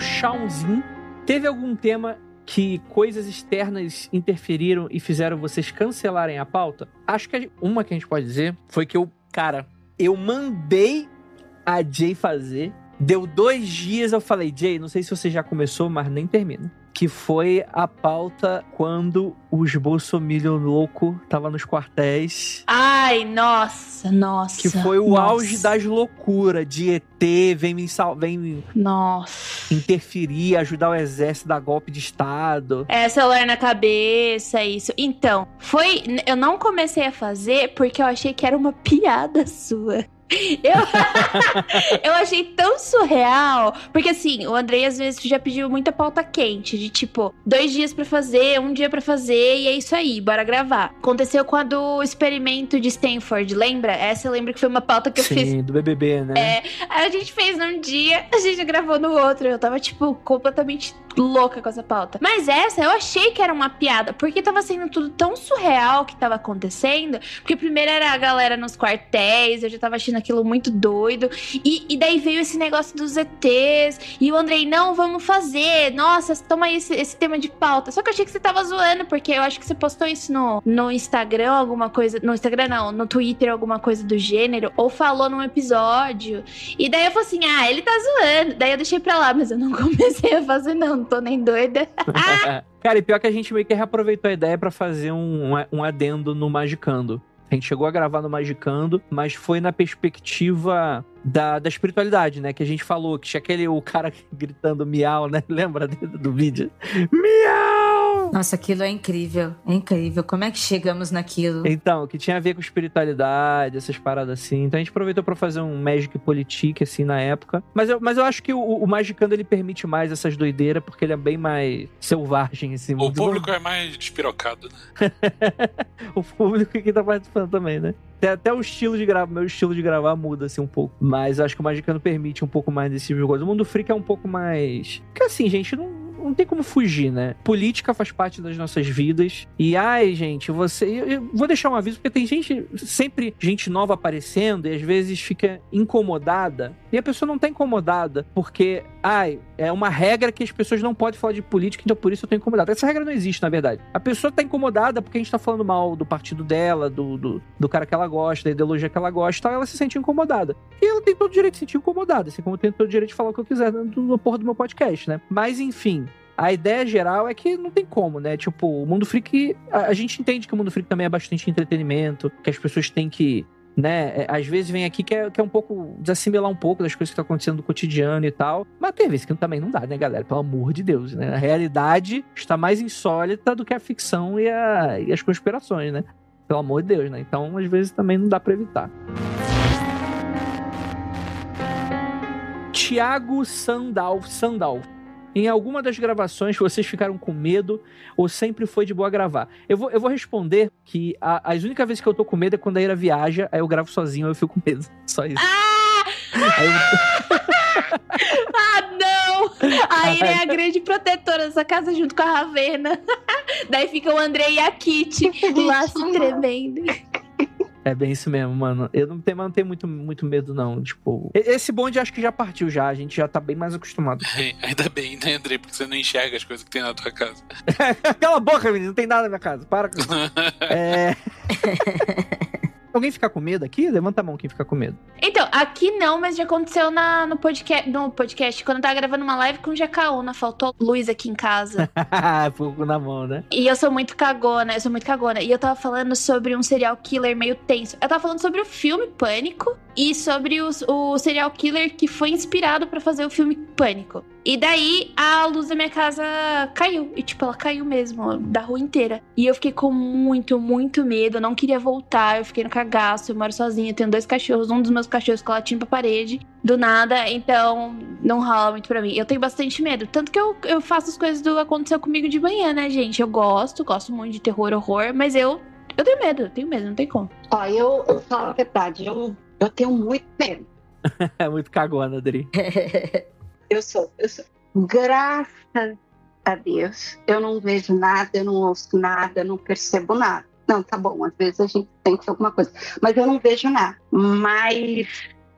O Oxãozinho teve algum tema que coisas externas interferiram e fizeram vocês cancelarem a pauta? Acho que uma que a gente pode dizer foi que eu, cara, eu mandei a Jay fazer. Deu dois dias, eu falei, Jay, não sei se você já começou, mas nem termina. Que foi a pauta quando os Bolsominion louco tava nos quartéis. Ai, nossa, nossa. Que foi o nossa, auge das loucuras de ET, vem me, sal- vem me Nossa. interferir, ajudar o exército a dar golpe de Estado. É, celular na cabeça, isso. Então, foi. Eu não comecei a fazer porque eu achei que era uma piada sua. Eu, eu achei tão surreal. Porque assim, o Andrei às vezes já pediu muita pauta quente. De tipo, dois dias pra fazer, um dia pra fazer, e é isso aí, bora gravar. Aconteceu com a do experimento de Stanford, lembra? Essa eu lembro que foi uma pauta que eu fiz. Sim, do BBB, né? É, aí a gente fez num dia, a gente gravou no outro. Eu tava, tipo, completamente louca com essa pauta. Mas essa eu achei que era uma piada, porque tava sendo tudo tão surreal que tava acontecendo. Porque primeiro era a galera nos quartéis, eu já tava achando aquilo muito doido. E, e daí veio esse negócio dos ETs. E o Andrei, não, vamos fazer. Nossa, toma aí esse, esse tema de pauta. Só que eu achei que você tava zoando, porque eu acho que você postou isso no, no Instagram, alguma coisa. No Instagram, não, no Twitter, alguma coisa do gênero. Ou falou num episódio. E daí eu falei assim: ah, ele tá zoando. Daí eu deixei pra lá, mas eu não comecei a fazer, não. Não tô nem doida. Cara, e pior que a gente meio que reaproveitou a ideia pra fazer um, um adendo no Magicando. A gente chegou a gravar no Magicando, mas foi na perspectiva da, da espiritualidade, né? Que a gente falou, que tinha aquele o cara gritando miau, né? Lembra do, do vídeo? Miau! Nossa, aquilo é incrível. É incrível. Como é que chegamos naquilo? Então, que tinha a ver com espiritualidade, essas paradas assim. Então a gente aproveitou pra fazer um Magic Politique, assim, na época. Mas eu, mas eu acho que o, o Magicando, ele permite mais essas doideiras, porque ele é bem mais selvagem, assim. O público é mais despirocado, né? o público que tá participando também, né? Até, até o estilo de gravar, meu estilo de gravar muda assim um pouco. Mas eu acho que o Magicano permite um pouco mais desse tipo de coisa. O mundo freak é um pouco mais. Porque assim, gente, não, não tem como fugir, né? Política faz parte das nossas vidas. E ai, gente, você. Eu, eu vou deixar um aviso, porque tem gente, sempre gente nova aparecendo e às vezes fica incomodada. E a pessoa não tá incomodada porque, ai, é uma regra que as pessoas não podem falar de política, então por isso eu tô incomodado. Essa regra não existe, na verdade. A pessoa tá incomodada porque a gente tá falando mal do partido dela, do, do, do cara que ela gosta, da ideologia que ela gosta ela se sente incomodada. E ela tem todo o direito de se sentir incomodada, assim como eu tenho todo o direito de falar o que eu quiser no, no porra do meu podcast, né? Mas enfim. A ideia geral é que não tem como, né? Tipo, o mundo freak. A gente entende que o mundo freak também é bastante entretenimento, que as pessoas têm que né? É, Às vezes vem aqui que é, que é um pouco desassimilar um pouco das coisas que estão acontecendo no cotidiano e tal. Mas tem vezes que também não dá, né, galera? Pelo amor de Deus, né? A realidade está mais insólita do que a ficção e, a- e as conspirações, né? Pelo amor de Deus, né? Então, às vezes também não dá pra evitar. Tiago Sandal, Sandal. Em alguma das gravações vocês ficaram com medo ou sempre foi de boa gravar? Eu vou, eu vou responder que a- as únicas vezes que eu tô com medo é quando a Ira viaja, aí eu gravo sozinho, eu fico com medo. Só isso. Aí eu- Ah, não! A Ira é a grande protetora dessa casa junto com a Ravena. Daí fica o Andrei e a Kitty lá se tremendo. É bem isso mesmo, mano. Eu não tenho, mas não tenho muito, muito medo, não. Tipo, esse bonde acho que já partiu já. A gente já tá bem mais acostumado. Ainda bem, né, Andrei? Porque você não enxerga as coisas que tem na tua casa. Cala a boca, menino. Não tem nada na minha casa. Para com isso. É... Alguém ficar com medo aqui? Levanta a mão quem fica com medo. Então, aqui não, mas já aconteceu na, no, podcast, no podcast, quando eu tava gravando uma live com o Jacaúna. Faltou luz aqui em casa. Fogo na mão, né? E eu sou muito cagona, eu sou muito cagona. E eu tava falando sobre um serial killer meio tenso. Eu tava falando sobre o filme Pânico e sobre os- o serial killer que foi inspirado pra fazer o filme Pânico. E daí a luz da minha casa caiu. E tipo, ela caiu mesmo, da rua inteira. E eu fiquei com muito, muito medo. Eu não queria voltar. Eu fiquei no cagaço. Eu moro sozinha. Tenho dois cachorros. Um dos meus cachorros ficou latindo pra parede. Do nada. Então, não rola muito pra mim. Eu tenho bastante medo. Tanto que eu, eu faço as coisas do aconteceu comigo de manhã, né, gente? Eu gosto, gosto muito de terror, horror. Mas eu, eu tenho medo. Eu tenho medo, não tem como. Ó, eu, eu falo a verdade, eu, eu tenho muito medo. É muito cagona, Adri. Eu sou, eu sou. Graças a Deus, eu não vejo nada, eu não ouço nada, eu não percebo nada. Não, tá bom, às vezes a gente sente alguma coisa, mas eu não vejo nada. Mas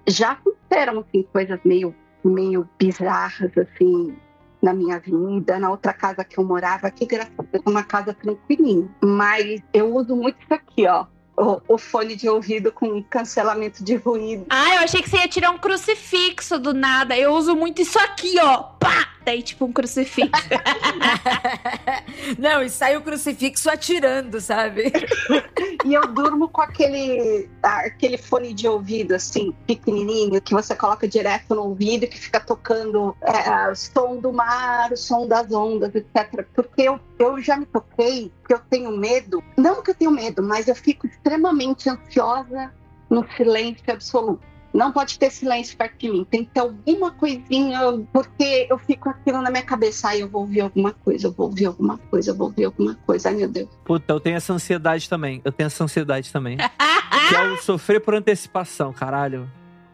já aconteceram assim, coisas meio, meio bizarras assim na minha vida, na outra casa que eu morava, que graças a Deus é uma casa tranquilinha. Mas eu uso muito isso aqui, ó. O, o fone de ouvido com cancelamento de ruído. Ah, eu achei que você ia tirar um crucifixo do nada. Eu uso muito isso aqui, ó. Pá! Daí, tipo, um crucifixo. Não, e sai o crucifixo atirando, sabe? E eu durmo com aquele, aquele fone de ouvido, assim, pequenininho, que você coloca direto no ouvido, que fica tocando é, o som do mar, o som das ondas, etc. Porque eu, eu já me toquei, porque eu tenho medo. Não que eu tenho medo, mas eu fico extremamente ansiosa no silêncio absoluto. Não pode ter silêncio perto de mim. Tem que ter alguma coisinha, porque eu fico aquilo na minha cabeça. Ai, eu vou ouvir alguma coisa, eu vou ouvir alguma coisa, eu vou ouvir alguma coisa. Ai, meu Deus. Puta, eu tenho essa ansiedade também. Eu tenho essa ansiedade também. que é o sofrer por antecipação, caralho.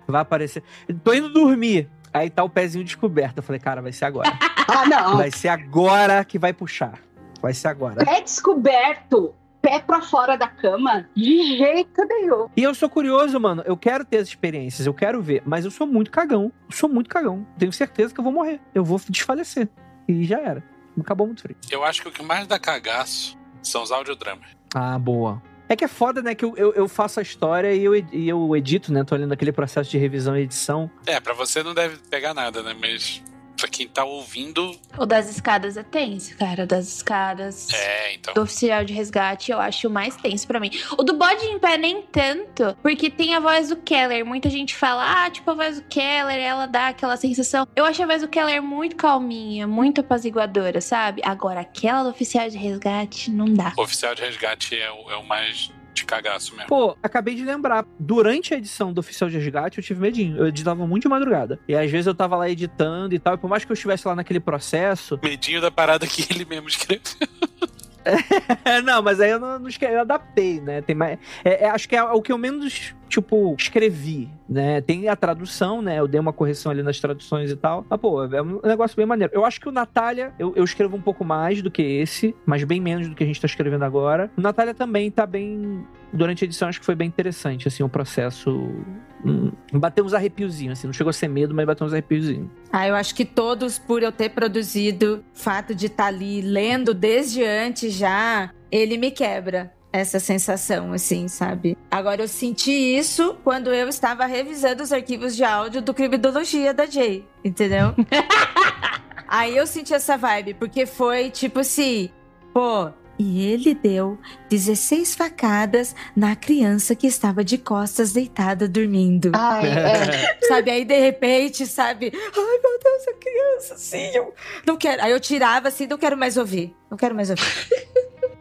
Vai aparecer. Tô indo dormir. Aí tá o pezinho descoberto. Eu falei, cara, vai ser agora. Ah, não. Vai ser agora que vai puxar. Vai ser agora. Pé descoberto, pé pra fora da cama, de jeito nenhum. E eu sou curioso, mano. Eu quero ter as experiências, eu quero ver. Mas eu sou muito cagão. Eu sou muito cagão. Tenho certeza que eu vou morrer. Eu vou desfalecer. E já era. Acabou muito frio. Eu acho que o que mais dá cagaço são os audiodramas. Ah, boa. É que é foda, né? Que eu, eu, eu faço a história e eu, e eu edito, né? Tô olhando aquele processo de revisão e edição. É, pra você não deve pegar nada, né? Mas pra quem tá ouvindo, O das escadas é tenso, cara. O das escadas. é, então. Do oficial de resgate eu acho o mais tenso pra mim. O do bode em pé nem tanto, porque tem a voz do Keller. Muita gente fala, ah, tipo a voz do Keller, ela dá aquela sensação. Eu acho a voz do Keller muito calminha, muito apaziguadora, sabe? Agora, aquela do oficial de resgate não dá. O oficial de resgate é o, é o mais cagaço mesmo. Pô, acabei de lembrar. Durante a edição do Oficial de Resgate, eu tive medinho. Eu editava muito de madrugada. E às vezes eu tava lá editando e tal. E por mais que eu estivesse lá naquele processo. Medinho da parada que ele mesmo escreveu. não, mas aí eu não, não escrevi, eu adaptei, né? Tem mais, é, é, acho que é o que eu menos, tipo, escrevi, né? Tem a tradução, né? Eu dei uma correção ali nas traduções e tal. Mas, pô, é um negócio bem maneiro. Eu acho que o Natália, eu, eu escrevo um pouco mais do que esse, mas bem menos do que a gente tá escrevendo agora. O Natália também tá bem. Durante a edição, acho que foi bem interessante, assim, o processo. Hum, bateu uns arrepiozinhos, assim. Não chegou a ser medo, mas bateu uns arrepiozinhos. Ah, eu acho que todos, por eu ter produzido, fato de estar ali lendo desde antes já, ele me quebra essa sensação, assim, sabe? Agora, eu senti isso quando eu estava revisando os arquivos de áudio do Criminologia da Jay, entendeu? Aí eu senti essa vibe, porque foi tipo assim, pô. E ele deu 16 facadas na criança que estava de costas deitada dormindo. Ai, é. Sabe? Aí de repente, sabe? Ai, meu Deus, a criança, assim, eu não quero. Aí eu tirava assim, não quero mais ouvir. Não quero mais ouvir.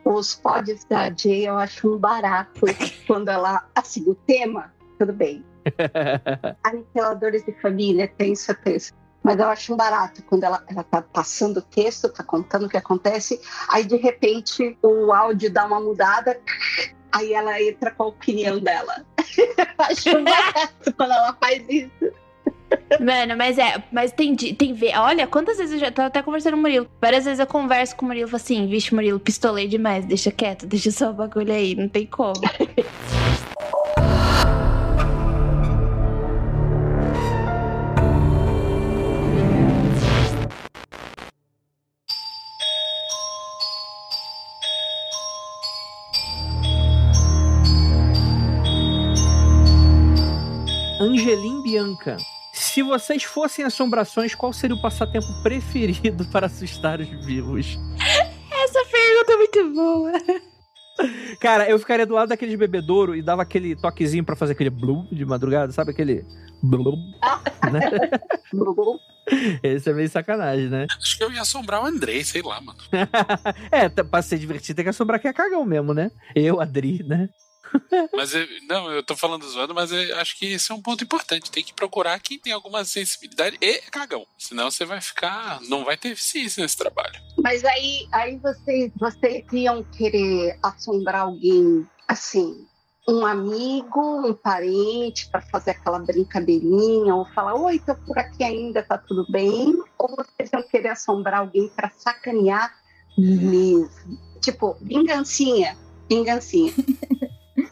Os pods da Jay eu acho um barato quando ela. Assim, o tema, tudo bem. Aniquiladores de família, tem isso. Mas eu acho um barato quando ela, ela tá passando o texto, tá contando o que acontece, aí de repente o áudio dá uma mudada, aí ela entra com a opinião dela. acho um barato quando ela faz isso. Mano, mas é, mas tem, tem ver. Olha, quantas vezes eu já tava até conversando com o Murilo. Várias vezes eu converso com o Murilo e falo assim: vixe, Murilo, pistolei demais, deixa quieto, deixa só o bagulho aí, não tem como. Bianca. Se vocês fossem assombrações, qual seria o passatempo preferido para assustar os vivos? Essa pergunta é muito boa. Cara, eu ficaria do lado daqueles bebedouro e dava aquele toquezinho pra fazer aquele blum de madrugada, sabe aquele blum, né? Esse é meio sacanagem, né? Acho que eu ia assombrar o Andrei, sei lá, mano. é, tá- pra ser divertido tem que assombrar quem é cagão mesmo, né? Eu, Adri, né? Mas eu, não, eu tô falando zoando, mas eu acho que esse é um ponto importante. Tem que procurar quem tem alguma sensibilidade e é cagão. Senão você vai ficar. Não vai ter eficiência nesse trabalho. Mas aí, aí vocês, vocês iam querer assombrar alguém assim, um amigo, um parente, para fazer aquela brincadeirinha, ou falar, oi, tô por aqui ainda, tá tudo bem? Ou vocês iam querer assombrar alguém para sacanear mesmo? Tipo, vingancinha, vingancinha.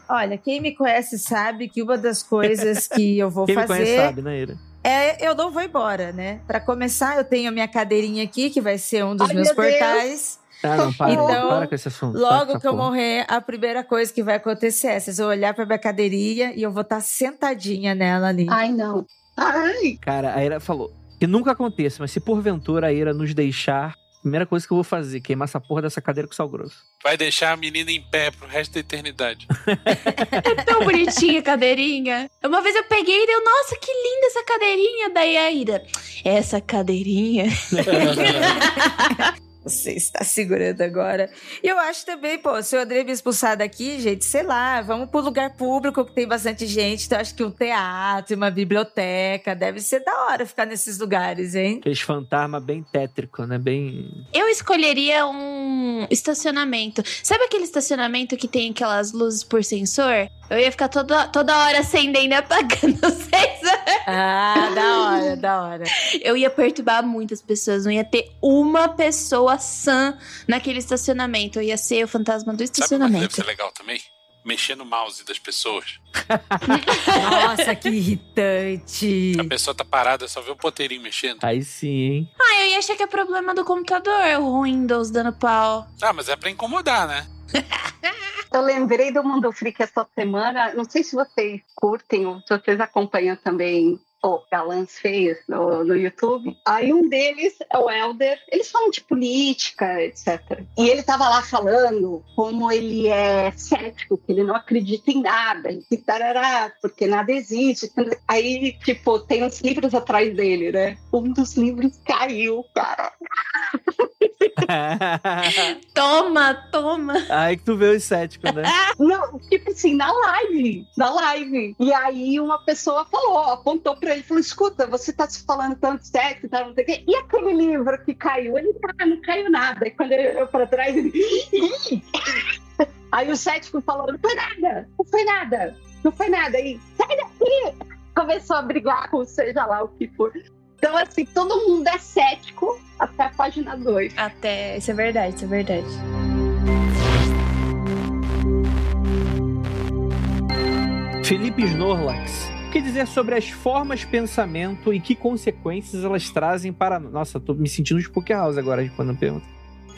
Olha, quem me conhece sabe que uma das coisas que eu vou Quem me fazer conhece sabe, né, Ira? é eu não vou embora, né? Pra começar, eu tenho a minha cadeirinha aqui, que vai ser um dos Ai, meus meu portais. Ah, não, para, Então, para com esse assunto. para Logo que eu porra. morrer, a primeira coisa que vai acontecer é vocês vão olhar pra minha cadeirinha e eu vou estar sentadinha nela ali. Ai, não. Ai, Cara, a Ira falou que nunca aconteça, mas se porventura a Ira nos deixar, primeira coisa que eu vou fazer queimar essa porra dessa cadeira com sal grosso. Vai deixar a menina em pé pro resto da eternidade. É tão bonitinha a cadeirinha. Uma vez eu peguei e deu, nossa, que linda essa cadeirinha. Daí a Ira, essa cadeirinha. você está segurando agora. E eu acho também, pô, se o André me expulsar daqui, gente, sei lá, vamos pro lugar público que tem bastante gente. Então acho que um teatro, uma biblioteca, deve ser da hora ficar nesses lugares, hein? Aqueles fantasma bem tétrico, né? Bem. Eu escolheria um estacionamento. Sabe aquele estacionamento que tem aquelas luzes por sensor? Eu ia ficar toda, toda hora acendendo e apagando vocês. Ah, da hora, da hora. Eu ia perturbar muitas pessoas. Não ia ter uma pessoa sã naquele estacionamento. Eu ia ser o fantasma do Sabe uma estacionamento. ser legal também? Mexer no mouse das pessoas. Nossa, que irritante. A pessoa tá parada, só vê o poteirinho mexendo. Aí sim, hein? Ah, eu ia achar que é problema do computador. O Windows dando pau. Ah, mas é pra incomodar, né? Eu lembrei do Mundo Freak essa semana. Não sei se vocês curtem ou se vocês acompanham também o Galãs Feios no, no YouTube. Aí um deles é o Elder. Eles falam de política, etc. E ele tava lá falando como ele é cético, que ele não acredita em nada, e tarará, porque nada existe. Aí, tipo, tem uns livros atrás dele, né? Um dos livros caiu, cara. Toma, toma. Aí que tu vê os céticos, né? Não, tipo assim, na live, na live. E aí uma pessoa falou, apontou pra ele e falou: escuta, você tá se falando tanto e tal, não sei o quê. E aquele livro que caiu? Ele tá, não caiu nada. E quando ele olhou pra trás, ele. Aí o cético falou: não foi nada, não foi nada, não foi nada. E sai daqui! Começou a brigar com seja lá o que for. Então, assim, todo mundo é cético até a página 2. Até. Isso é verdade, isso é verdade. Felipe Snorlax. O que dizer sobre as formas de pensamento e que consequências elas trazem para. Nossa, tô me sentindo de Poké House agora quando eu pergunto.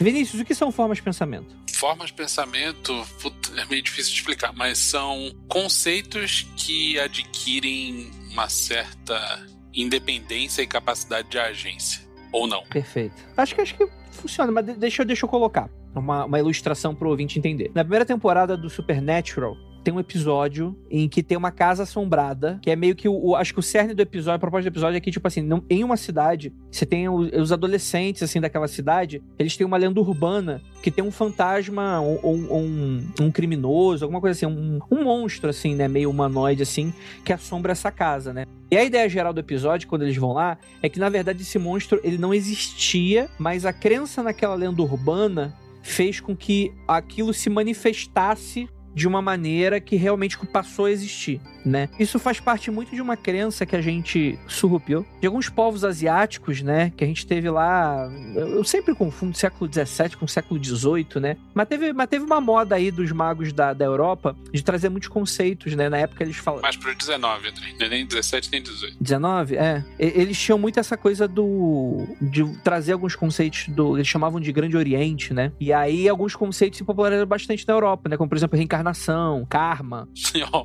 Vinícius, o que são formas de pensamento? Formas de pensamento, puta, é meio difícil de explicar, mas são conceitos que adquirem uma certa independência e capacidade de agência. Ou não. Perfeito. Acho que acho que funciona, mas de- deixa, deixa eu colocar uma, uma ilustração pro ouvinte entender. Na primeira temporada do Supernatural, tem um episódio em que tem uma casa assombrada, que é meio que o, o- acho que o cerne do episódio, a proposta do episódio é que, tipo assim, não- em uma cidade, você tem o- os adolescentes, assim, daquela cidade, eles têm uma lenda urbana que tem um fantasma, ou um, um, um criminoso, alguma coisa assim, um, um monstro, assim, né, meio humanoide, assim, que assombra essa casa, né. E a ideia geral do episódio, quando eles vão lá, é que, na verdade, esse monstro, ele não existia, mas a crença naquela lenda urbana fez com que aquilo se manifestasse de uma maneira que realmente passou a existir, né? Isso faz parte muito de uma crença que a gente surrupiou de alguns povos asiáticos, né? Que a gente teve lá. Eu sempre confundo século XVII com século XVIII, né? Mas teve, mas teve uma moda aí dos magos da, da Europa de trazer muitos conceitos, né? Na época eles falavam. Mais pro 19, André. Não é nem 17 nem 18. 19? É. Eles tinham muito essa coisa do. de trazer alguns conceitos do. Eles chamavam de Grande Oriente, né? E aí alguns conceitos se popularizaram bastante na Europa, né? Como, por exemplo, reencarnação, karma. E, ó,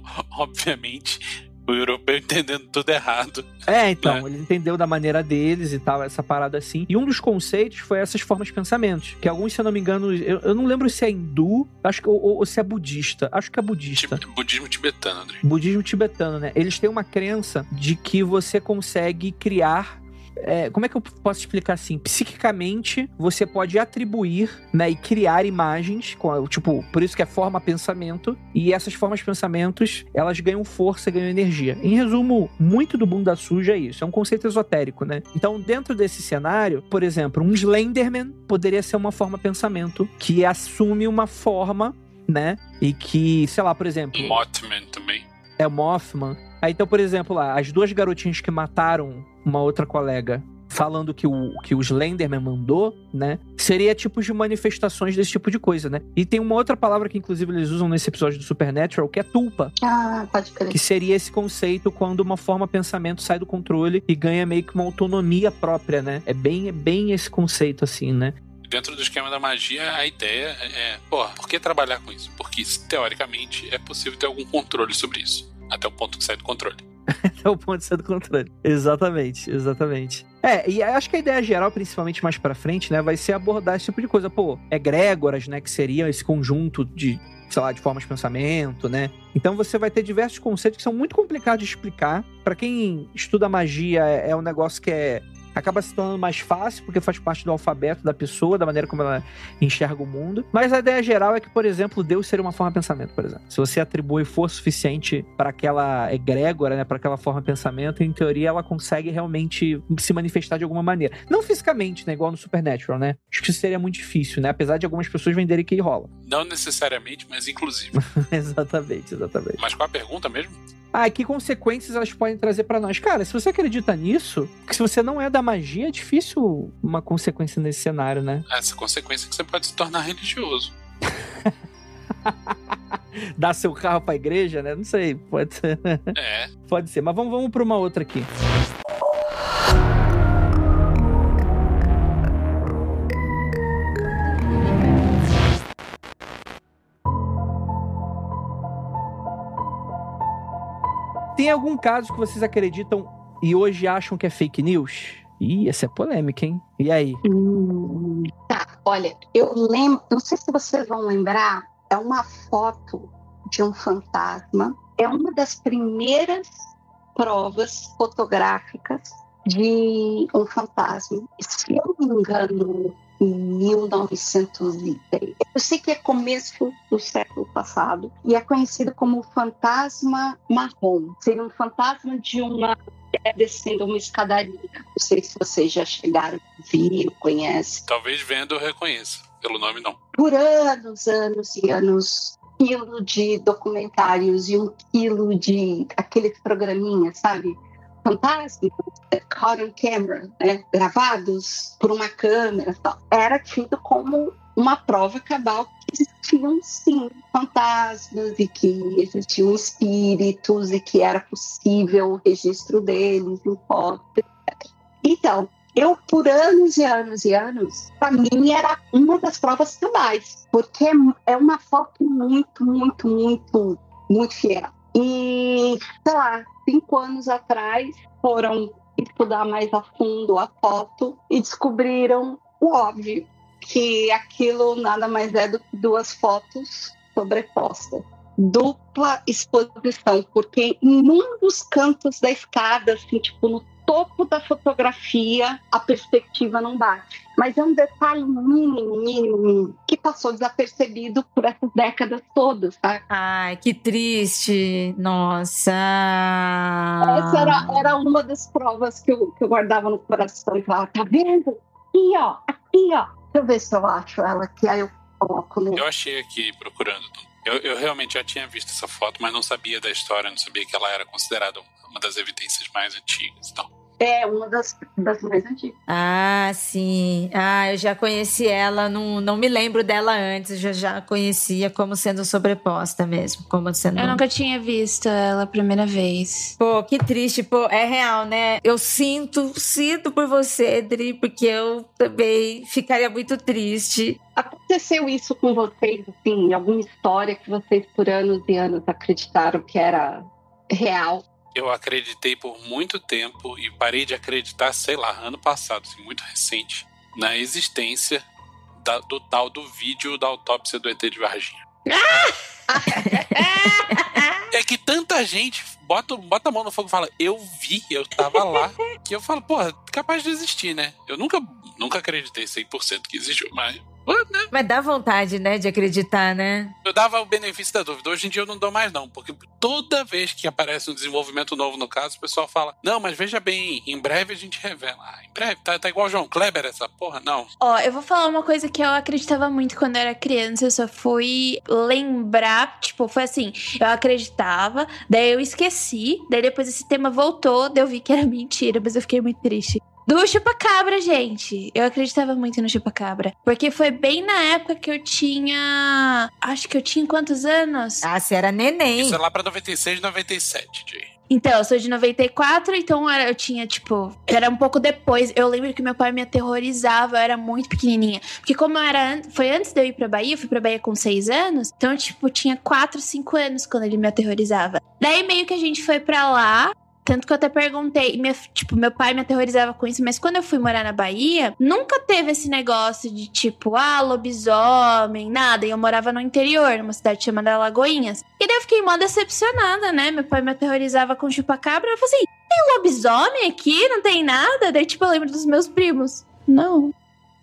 Obviamente, o europeu entendendo tudo errado. É, então, ele entendeu da maneira deles e tal, essa parada assim. E um dos conceitos foi essas formas de pensamentos. Que alguns, se eu não me engano, eu, eu não lembro se é hindu, acho que, ou, ou- se é budista. Acho que é budista. Tipo, budismo tibetano, André. budismo tibetano, né? Eles têm uma crença de que você consegue criar. É, como é que eu posso explicar assim? Psiquicamente, você pode atribuir né, e criar imagens, com tipo, por isso que é forma pensamento, e essas formas de pensamentos, elas ganham força, ganham energia. Em resumo, muito do bunda suja é isso, é um conceito esotérico, né? Então, dentro desse cenário, por exemplo, um Slenderman poderia ser uma forma pensamento que assume uma forma, né? E que, sei lá, por exemplo. Mothman também. É o Mothman. Aí, então, por exemplo, lá, as duas garotinhas que mataram uma outra colega, falando que o, que o Slenderman mandou, né? Seria tipos de manifestações desse tipo de coisa, né? E tem uma outra palavra que, inclusive, eles usam nesse episódio do Supernatural, que é tulpa. Ah, pode crer. Que seria esse conceito quando uma forma pensamento sai do controle e ganha meio que uma autonomia própria, né? É bem, é bem esse conceito, assim, né? Dentro do esquema da magia, a ideia é, pô, por que trabalhar com isso? Porque, teoricamente, é possível ter algum controle sobre isso. Até o ponto que sai do controle. É o ponto de ser do controle. Exatamente, exatamente. É, e acho que a ideia geral, principalmente mais pra frente, né, vai ser abordar esse tipo de coisa. Pô, egrégoras, né, que seriam esse conjunto de, sei lá, de formas de pensamento, né? Então você vai ter diversos conceitos que são muito complicados de explicar. Pra quem estuda magia, é é um negócio que é acaba se tornando mais fácil, porque faz parte do alfabeto da pessoa, da maneira como ela enxerga o mundo. Mas a ideia geral é que, por exemplo, Deus seria uma forma de pensamento, por exemplo. Se você atribui força suficiente para aquela egrégora, né, para aquela forma de pensamento, em teoria ela consegue realmente se manifestar de alguma maneira. Não fisicamente, né, igual no Supernatural, né? Acho que isso seria muito difícil, né? Apesar de algumas pessoas venderem que rola. Não necessariamente, mas inclusive. exatamente, exatamente. Mas qual a pergunta mesmo? Ah, que consequências elas podem trazer para nós? Cara, se você acredita nisso, que se você não é da magia, é difícil uma consequência nesse cenário, né? Essa consequência é que você pode se tornar religioso. Dar seu carro pra igreja, né? Não sei, pode ser. É. Pode ser, mas vamos, vamos pra uma outra aqui. Tem algum caso que vocês acreditam e hoje acham que é fake news? Ih, essa é polêmica, hein? E aí? Hum, tá, olha, eu lembro, não sei se vocês vão lembrar, é uma foto de um fantasma. É uma das primeiras provas fotográficas de um fantasma. Se eu não me engano, em 1903. Eu sei que é começo do século passado e é conhecido como fantasma marrom. Seria um fantasma de uma é descendo uma escadaria. Não sei se vocês já chegaram a ver, conhecem. Talvez vendo eu reconheça. Pelo nome, não. Por anos, anos e anos, um quilo de documentários e um quilo de aqueles programinhas, sabe? Fantasmas, caught on camera, né? gravados por uma câmera. Tal. Era tido como uma prova cabal que existiam sim fantasmas e que existiam espíritos e que era possível o registro deles em fotos. Então, eu, por anos e anos e anos, para mim era uma das provas cabais, porque é uma foto muito, muito, muito, muito fiel. E, sei lá, cinco anos atrás foram estudar mais a fundo a foto e descobriram o óbvio, que aquilo nada mais é do que duas fotos sobrepostas. Dupla exposição, porque em dos cantos da escada, assim, tipo no topo da fotografia, a perspectiva não bate. Mas é um detalhe mínimo, mínimo, mínimo, que passou desapercebido por essas décadas todas, tá? Ai, que triste. Nossa. Essa era, era uma das provas que eu, que eu guardava no coração e falava, tá vendo? Aqui, ó, aqui, ó. Deixa eu ver se eu acho ela aqui, aí eu coloco no... Eu achei aqui, procurando. Eu, eu realmente já tinha visto essa foto, mas não sabia da história, não sabia que ela era considerada uma das evidências mais antigas e tal. É, uma das, das mais antigas. Ah, sim. Ah, eu já conheci ela, não, não me lembro dela antes, já já conhecia como sendo sobreposta mesmo, como sendo... Eu nunca tinha visto ela a primeira vez. Pô, que triste, pô, é real, né? Eu sinto, sinto por você, Dri, porque eu também ficaria muito triste. Aconteceu isso com vocês, assim, alguma história que vocês por anos e anos acreditaram que era real? Eu acreditei por muito tempo e parei de acreditar, sei lá, ano passado, assim, muito recente, na existência da, do tal do vídeo da autópsia do ET de Varginha. é que tanta gente bota, bota a mão no fogo e fala, eu vi, eu tava lá, que eu falo, porra, capaz de existir, né? Eu nunca, nunca acreditei 100% que existiu, mas né? Mas dá vontade, né, de acreditar, né? Eu dava o benefício da dúvida. Hoje em dia eu não dou mais, não. Porque toda vez que aparece um desenvolvimento novo no caso, o pessoal fala: Não, mas veja bem, em breve a gente revela. Ah, em breve, tá, tá igual o João Kleber, essa porra? Não. Ó, eu vou falar uma coisa que eu acreditava muito quando eu era criança. Eu só fui lembrar, tipo, foi assim: eu acreditava, daí eu esqueci, daí depois esse tema voltou, daí eu vi que era mentira, mas eu fiquei muito triste. Do chupacabra, gente. Eu acreditava muito no chupacabra. Porque foi bem na época que eu tinha. Acho que eu tinha quantos anos? Ah, você era neném. Isso é lá pra 96, 97, Jay. Então, eu sou de 94, então eu tinha, tipo, era um pouco depois. Eu lembro que meu pai me aterrorizava, eu era muito pequenininha. Porque como eu era, foi antes de eu ir pra Bahia, eu fui pra Bahia com 6 anos, então eu, tipo, tinha 4, 5 anos quando ele me aterrorizava. Daí meio que a gente foi pra lá, tanto que eu até perguntei, minha, tipo, meu pai me aterrorizava com isso, mas quando eu fui morar na Bahia, nunca teve esse negócio de tipo, ah, lobisomem, nada. E eu morava no interior, numa cidade chamada Lagoinhas. E daí eu fiquei mó decepcionada, né? Meu pai me aterrorizava com chupacabra. Eu falei assim, tem lobisomem aqui? Não tem nada? Daí, tipo, eu lembro dos meus primos. Não.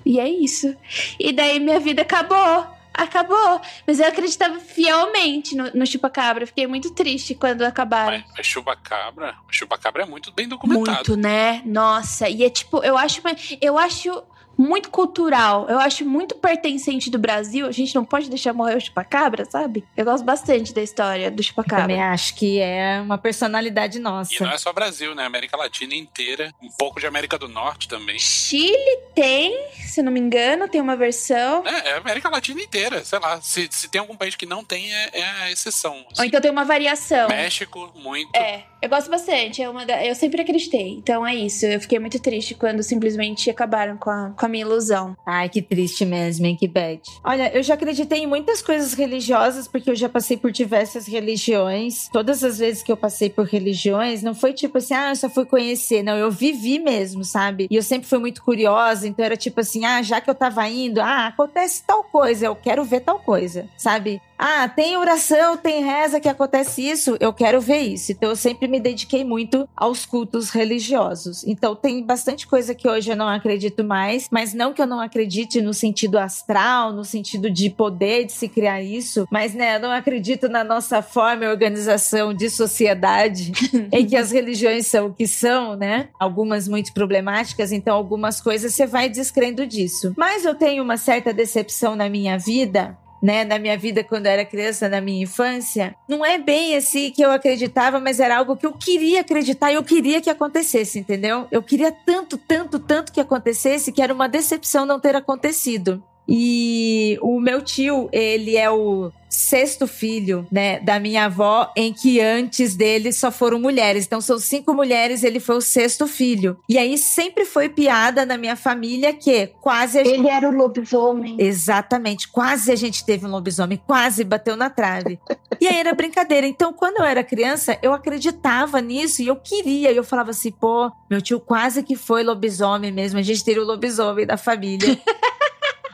E é isso. E daí minha vida acabou. Acabou. Mas eu acreditava fielmente no, no chupacabra. Fiquei muito triste quando acabaram. Mas, mas chupacabra, chupacabra é muito bem documentado. Muito, né? Nossa. E é tipo, eu acho. Eu acho muito cultural. Eu acho muito pertencente do Brasil. A gente não pode deixar morrer o chupacabra, sabe? Eu gosto bastante da história do chupacabra. Também acho que é uma personalidade nossa. E não é só Brasil, né? América Latina inteira. Um pouco de América do Norte também. Chile tem, se não me engano, tem uma versão. É, é América Latina inteira. Sei lá. Se, se tem algum país que não tem, é, é a exceção. Ou então tem uma variação. México, muito. É, eu gosto bastante. É uma da... Eu sempre acreditei. Então é isso. Eu fiquei muito triste quando simplesmente acabaram com a, com a minha ilusão. Ai, que triste mesmo, hein? Que bad. Olha, eu já acreditei em muitas coisas religiosas, porque eu já passei por diversas religiões. Todas as vezes que eu passei por religiões, não foi tipo assim, ah, eu só fui conhecer. Não, eu vivi mesmo, sabe? E eu sempre fui muito curiosa, então era tipo assim, ah, já que eu tava indo, ah, acontece tal coisa, eu quero ver tal coisa, sabe? Ah, tem oração, tem reza que acontece isso, eu quero ver isso. Então eu sempre me dediquei muito aos cultos religiosos. Então tem bastante coisa que hoje eu não acredito mais, mas não que eu não acredite no sentido astral, no sentido de poder de se criar isso, mas né, eu não acredito na nossa forma e organização de sociedade em que as religiões são o que são, né? Algumas muito problemáticas, então algumas coisas você vai descrendo disso. Mas eu tenho uma certa decepção na minha vida né, na minha vida quando eu era criança, na minha infância, não é bem assim que eu acreditava, mas era algo que eu queria acreditar e eu queria que acontecesse, entendeu? Eu queria tanto, tanto, tanto que acontecesse que era uma decepção não ter acontecido. E o meu tio, ele é o sexto filho, né, da minha avó, em que antes dele só foram mulheres. Então são cinco mulheres, ele foi o sexto filho. E aí sempre foi piada na minha família que quase a Ele era o lobisomem. Exatamente, quase a gente teve um lobisomem, quase bateu na trave. e aí era brincadeira. Então, quando eu era criança, eu acreditava nisso e eu queria. E eu falava assim, pô, meu tio quase que foi lobisomem mesmo. A gente teria o lobisomem da família.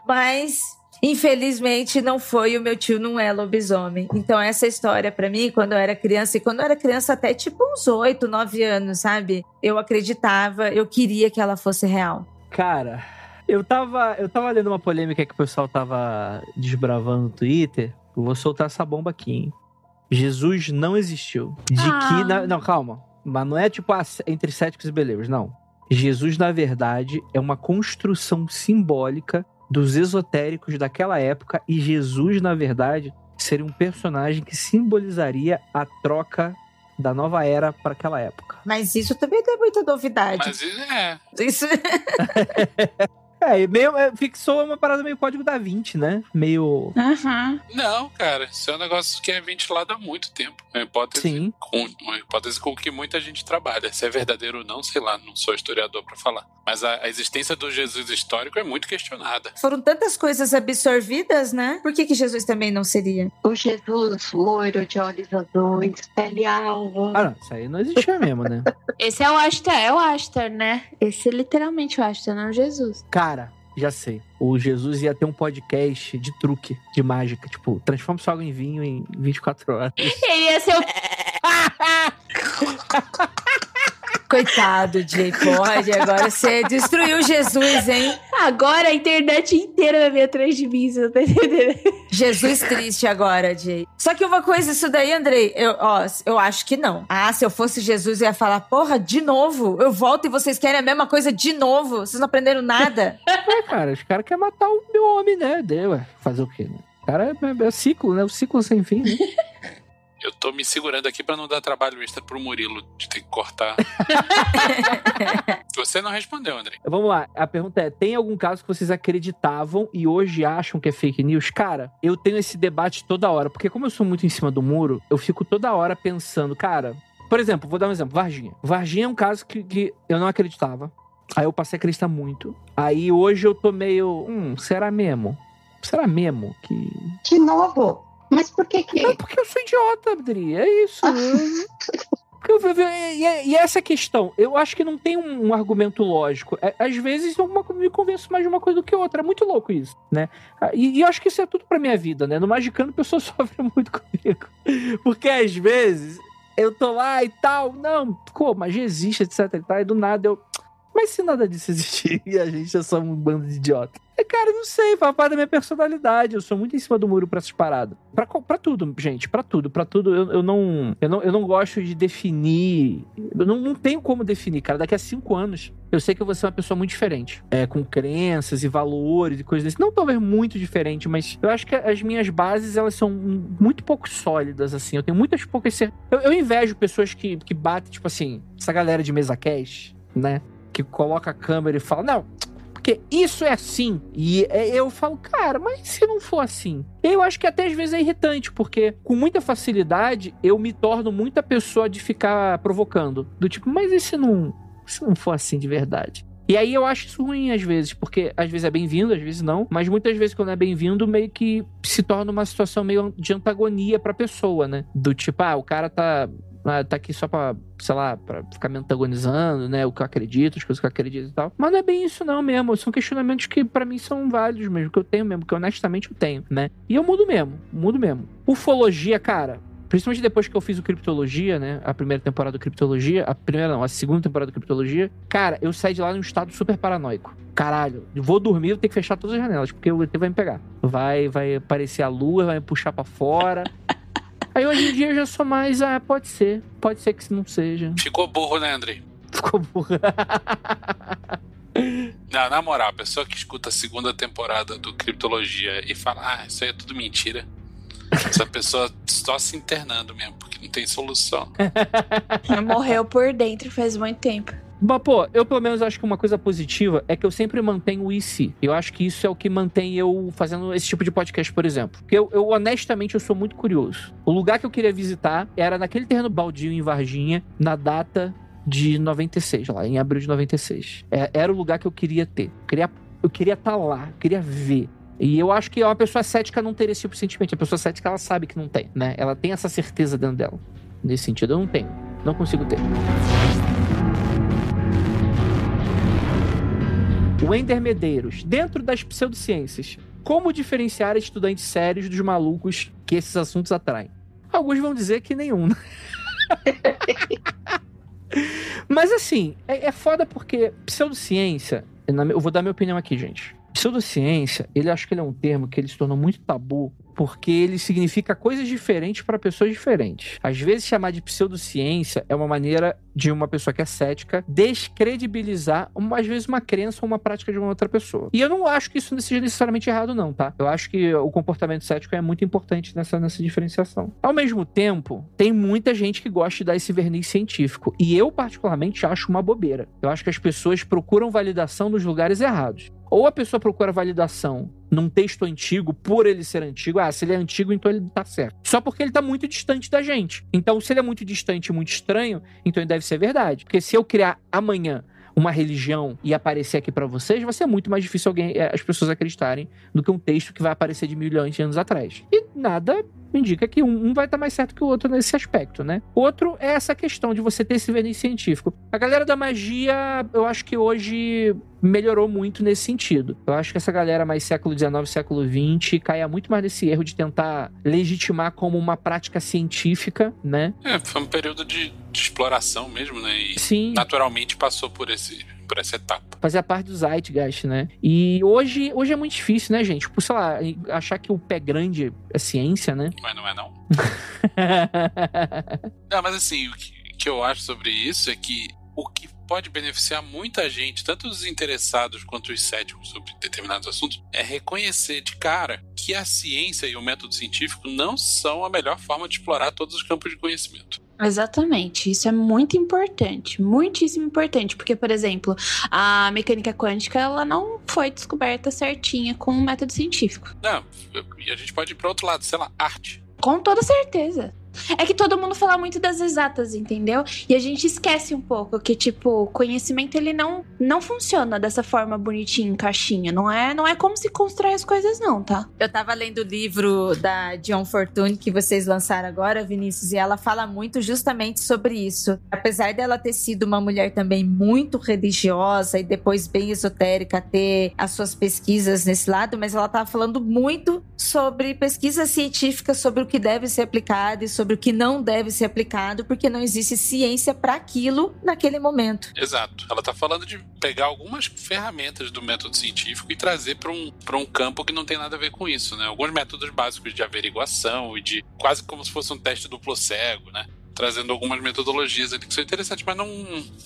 Mas Infelizmente não foi, o meu tio não é lobisomem. Então essa história para mim, quando eu era criança, e quando eu era criança até tipo uns 8, 9 anos, sabe? Eu acreditava, eu queria que ela fosse real. Cara, eu tava, eu tava lendo uma polêmica que o pessoal tava desbravando no Twitter. Eu vou soltar essa bomba aqui, hein? Jesus não existiu. De Ah. que. na- não, calma. Mas não é tipo entre céticos e believers, não. Jesus, na verdade, é uma construção simbólica dos esotéricos daquela época. E Jesus, na verdade, seria um personagem que simbolizaria a troca da nova era para aquela época. Mas isso também não é muita novidade. Mas é. Isso É, meio, é, fixou uma parada meio código da 20, né? Meio. Aham. Não, cara, isso é um negócio que é ventilado há muito tempo. É uma hipótese, Sim. com, uma hipótese com que muita gente trabalha. Se é verdadeiro ou não, sei lá, não sou historiador pra falar. Mas a, a existência do Jesus histórico é muito questionada. foram tantas coisas absorvidas, né? Por que, que Jesus também não seria? O Jesus loiro de olhos azuis, pele alva. Ah, não, isso aí não existia mesmo, né? Esse é o Astar, é o Astar, né? Esse é literalmente o Astar, não é o Jesus. Cara, já sei. O Jesus ia ter um podcast de truque, de mágica. Tipo, transforma sua água em vinho em 24 horas. Ele ia ser o. Coitado, Jay, pode. Agora você destruiu Jesus, hein? Agora a internet inteira vai vir atrás de mim, você não tá entendendo? Jesus triste agora, Jay. Só que uma coisa, isso daí, Andrei, eu, ó, eu acho que não. Ah, se eu fosse Jesus, eu ia falar, porra, de novo? Eu volto e vocês querem a mesma coisa de novo? Vocês não aprenderam nada? É, cara, os caras querem matar o meu homem, né? Deu. Fazer o quê, né? O cara é, é ciclo, né? O ciclo sem fim, né? Eu tô me segurando aqui pra não dar trabalho extra pro Murilo de ter que cortar. Você não respondeu, André. Vamos lá, a pergunta é: tem algum caso que vocês acreditavam e hoje acham que é fake news? Cara, eu tenho esse debate toda hora, porque como eu sou muito em cima do muro, eu fico toda hora pensando, cara. Por exemplo, vou dar um exemplo: Varginha. Varginha é um caso que, que eu não acreditava. Aí eu passei a acreditar muito. Aí hoje eu tô meio. Hum, será mesmo? Será mesmo que. De novo. Mas por que que... É porque eu sou idiota, Adri. É isso. Porque eu- eu- E e essa questão, eu acho que não tem um, um argumento lógico. É, Às vezes coisa me convence mais de uma coisa do que outra. É muito louco isso, né? Ah, E, e eu acho que isso é tudo pra minha vida, né? No Magicano, a pessoa sofre muito comigo. Porque às vezes eu tô lá e tal. Não, pô, magia existe, etc e tal. E do nada eu. Mas se nada disso existir e a gente é só um bando de idiota. É, cara, não sei, faz parte da minha personalidade. Eu sou muito em cima do muro pra essas paradas. Pra, pra tudo, gente, pra tudo. Pra tudo, eu, eu não, eu, não, eu não gosto de definir. Eu não, não tenho como definir, cara. Daqui a cinco anos, eu sei que eu vou ser uma pessoa muito diferente. É, com crenças e valores e coisas desse. Não talvez muito diferente, mas eu acho que as minhas bases, elas são muito pouco sólidas, assim. Eu tenho muitas poucas. Eu, eu invejo pessoas que, que batem, tipo assim, essa galera de mesa cast, né? Que coloca a câmera e fala, não, porque isso é assim. E é- eu falo, cara, mas se não for assim? Eu acho que até às vezes é irritante, porque com muita facilidade eu me torno muita pessoa de ficar provocando. Do tipo, mas e se não, se não for assim de verdade? E aí eu acho isso ruim às vezes, porque às vezes é bem-vindo, às vezes não, mas muitas vezes quando é bem-vindo, meio que se torna uma situação meio de antagonia pra pessoa, né? Do tipo, ah, o cara tá ah, tá aqui só pra, sei lá, pra ficar me antagonizando, né? O que eu acredito, as coisas que eu acredito e tal. Mas não é bem isso, não, mesmo. São questionamentos que pra mim são válidos mesmo, que eu tenho mesmo, que honestamente eu tenho, né? E eu mudo mesmo, mudo mesmo. Ufologia, cara. Principalmente depois que eu fiz o Criptologia, né? A primeira temporada do Criptologia. A primeira não, a segunda temporada do Criptologia. Cara, eu saí de lá num estado super paranoico. Caralho, vou dormir, eu tenho que fechar todas as janelas, porque o ET vai me pegar. Vai, vai aparecer a lua, vai me puxar pra fora. Aí hoje em dia eu já sou mais, ah, pode ser. Pode ser que não seja. Ficou burro, né, Andrei? Ficou burra. Não, na moral, a pessoa que escuta a segunda temporada do Criptologia e fala, ah, isso aí é tudo mentira. Essa pessoa só se internando mesmo, porque não tem solução. Morreu por dentro faz muito tempo. Mas, pô, eu pelo menos acho que uma coisa positiva é que eu sempre mantenho o IC. Eu acho que isso é o que mantém eu fazendo esse tipo de podcast, por exemplo. Porque eu, eu, honestamente, eu sou muito curioso. O lugar que eu queria visitar era naquele terreno baldio em Varginha, na data de 96, lá, em abril de 96. É, era o lugar que eu queria ter. Eu queria eu queria estar lá, eu queria ver. E eu acho que uma pessoa cética não teria esse tipo de sentimento. A pessoa cética, ela sabe que não tem, né? Ela tem essa certeza dentro dela. Nesse sentido, eu não tenho. Não consigo ter. Wender Medeiros, dentro das pseudociências, como diferenciar estudantes sérios dos malucos que esses assuntos atraem? Alguns vão dizer que nenhum. né? Mas assim, é, é foda porque pseudociência, eu vou dar minha opinião aqui, gente. Pseudociência, ele acho que ele é um termo que ele se tornou muito tabu porque ele significa coisas diferentes para pessoas diferentes. Às vezes chamar de pseudociência é uma maneira de uma pessoa que é cética descredibilizar, às vezes, uma crença ou uma prática de uma outra pessoa. E eu não acho que isso seja necessariamente errado, não, tá? Eu acho que o comportamento cético é muito importante nessa, nessa diferenciação. Ao mesmo tempo, tem muita gente que gosta de dar esse verniz científico. E eu, particularmente, acho uma bobeira. Eu acho que as pessoas procuram validação nos lugares errados. Ou a pessoa procura validação num texto antigo, por ele ser antigo. Ah, se ele é antigo, então ele tá certo. Só porque ele tá muito distante da gente. Então, se ele é muito distante e muito estranho, então ele deve ser verdade. Porque se eu criar amanhã uma religião e aparecer aqui pra vocês, vai ser muito mais difícil alguém, eh, as pessoas acreditarem do que um texto que vai aparecer de milhões de anos atrás. E nada indica que um, um vai estar mais certo que o outro nesse aspecto, né? Outro é essa questão de você ter esse verniz científico. A galera da magia, eu acho que hoje melhorou muito nesse sentido. Eu acho que essa galera mais século XIX, século XX, caia muito mais nesse erro de tentar legitimar como uma prática científica, né? É, foi um período de, de exploração mesmo, né? E Sim. naturalmente passou por, esse, por essa etapa. Fazia parte do Zeitgeist, né? E hoje, hoje é muito difícil, né, gente? Tipo, sei lá, achar que o pé grande é ciência, né? Mas não é não. Não, mas assim, o que, que eu acho sobre isso é que o que pode beneficiar muita gente, tanto os interessados quanto os céticos sobre determinados assuntos, é reconhecer de cara que a ciência e o método científico não são a melhor forma de explorar todos os campos de conhecimento. Exatamente, isso é muito importante, muitíssimo importante, porque, por exemplo, a mecânica quântica ela não foi descoberta certinha com o método científico. Não, e a gente pode ir para outro lado, sei lá, arte. Com toda certeza. É que todo mundo fala muito das exatas, entendeu? E a gente esquece um pouco que, tipo, conhecimento ele não, não funciona dessa forma bonitinha, em caixinha. Não é, não é como se constrói as coisas, não, tá? Eu tava lendo o livro da John Fortune que vocês lançaram agora, Vinícius, e ela fala muito justamente sobre isso. Apesar dela ter sido uma mulher também muito religiosa e depois bem esotérica, ter as suas pesquisas nesse lado, mas ela tava falando muito sobre pesquisa científica sobre o que deve ser aplicado e sobre o que não deve ser aplicado, porque não existe ciência para aquilo naquele momento. Exato. Ela tá falando de pegar algumas ferramentas do método científico e trazer para um, um campo que não tem nada a ver com isso, né? Alguns métodos básicos de averiguação e de quase como se fosse um teste duplo cego, né? Trazendo algumas metodologias ali que são interessantes, mas não,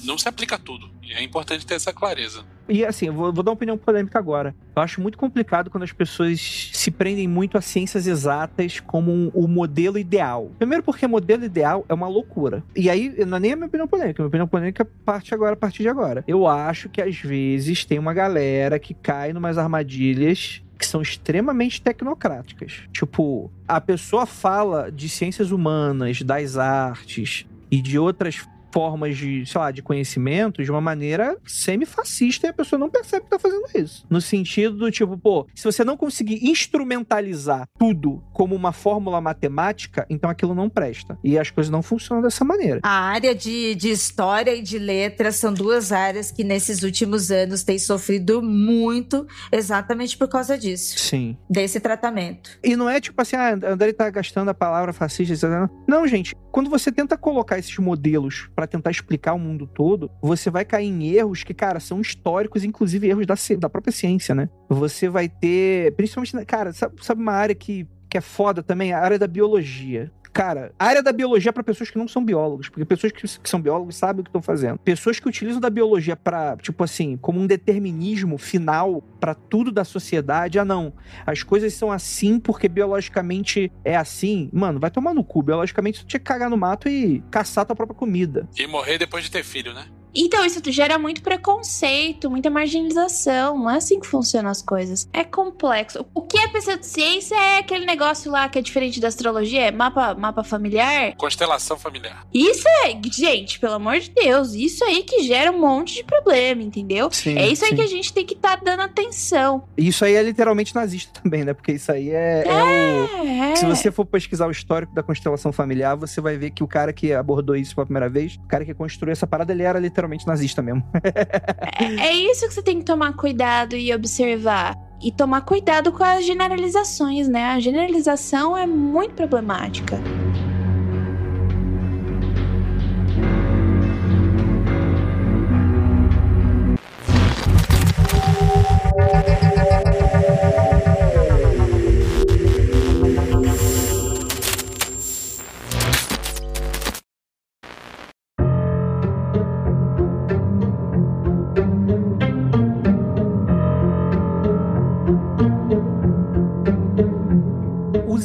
não se aplica a tudo. E é importante ter essa clareza. E assim, eu vou, vou dar uma opinião polêmica agora. Eu acho muito complicado quando as pessoas se prendem muito a ciências exatas como um- o modelo ideal. Primeiro porque modelo ideal é uma loucura. E aí, não é nem a minha opinião polêmica. A minha opinião polêmica parte agora, a partir de agora. Eu acho que às vezes tem uma galera que cai numas armadilhas que são extremamente tecnocráticas. Tipo, a pessoa fala de ciências humanas, das artes e de outras formas de, sei lá, de conhecimento de uma maneira semi-fascista e a pessoa não percebe que tá fazendo isso. No sentido do tipo, pô, se você não conseguir instrumentalizar tudo como uma fórmula matemática, então aquilo não presta. E as coisas não funcionam dessa maneira. A área de, de história e de letras são duas áreas que nesses últimos anos têm sofrido muito exatamente por causa disso, Sim. desse tratamento. E não é tipo assim, ah, André tá gastando a palavra fascista. etc. Não, gente. Quando você tenta colocar esses modelos pra tentar explicar o mundo todo, você vai cair em erros que, cara, são históricos, inclusive erros da, da própria ciência, né? Você vai ter. Principalmente, cara, sabe, sabe uma área que, que é foda também? A área da biologia. Cara, a área da biologia é pra pessoas que não são biólogos, porque pessoas que, que são biólogos sabem o que estão fazendo. Pessoas que utilizam da biologia pra, tipo assim, como um determinismo final pra tudo da sociedade. Ah, não, as coisas são assim porque biologicamente é assim. Mano, vai tomar no cu. Biologicamente você tinha que cagar no mato e caçar tua própria comida. E morrer depois de ter filho, né? Então, isso gera muito preconceito, muita marginalização. Não é assim que funcionam as coisas. É complexo. O que é pseudociência é aquele negócio lá que é diferente da astrologia, é mapa, mapa familiar. Constelação familiar. Isso é, gente, pelo amor de Deus, isso aí que gera um monte de problema, entendeu? Sim, é isso aí sim. que a gente tem que estar dando atenção. Isso aí é literalmente nazista também, né? Porque isso aí é, é o. É. Se você for pesquisar o histórico da constelação familiar, você vai ver que o cara que abordou isso pela primeira vez, o cara que construiu essa parada, ele era literalmente nazista mesmo. É, é isso que você tem que tomar cuidado e observar. E tomar cuidado com as generalizações, né? A generalização é muito problemática.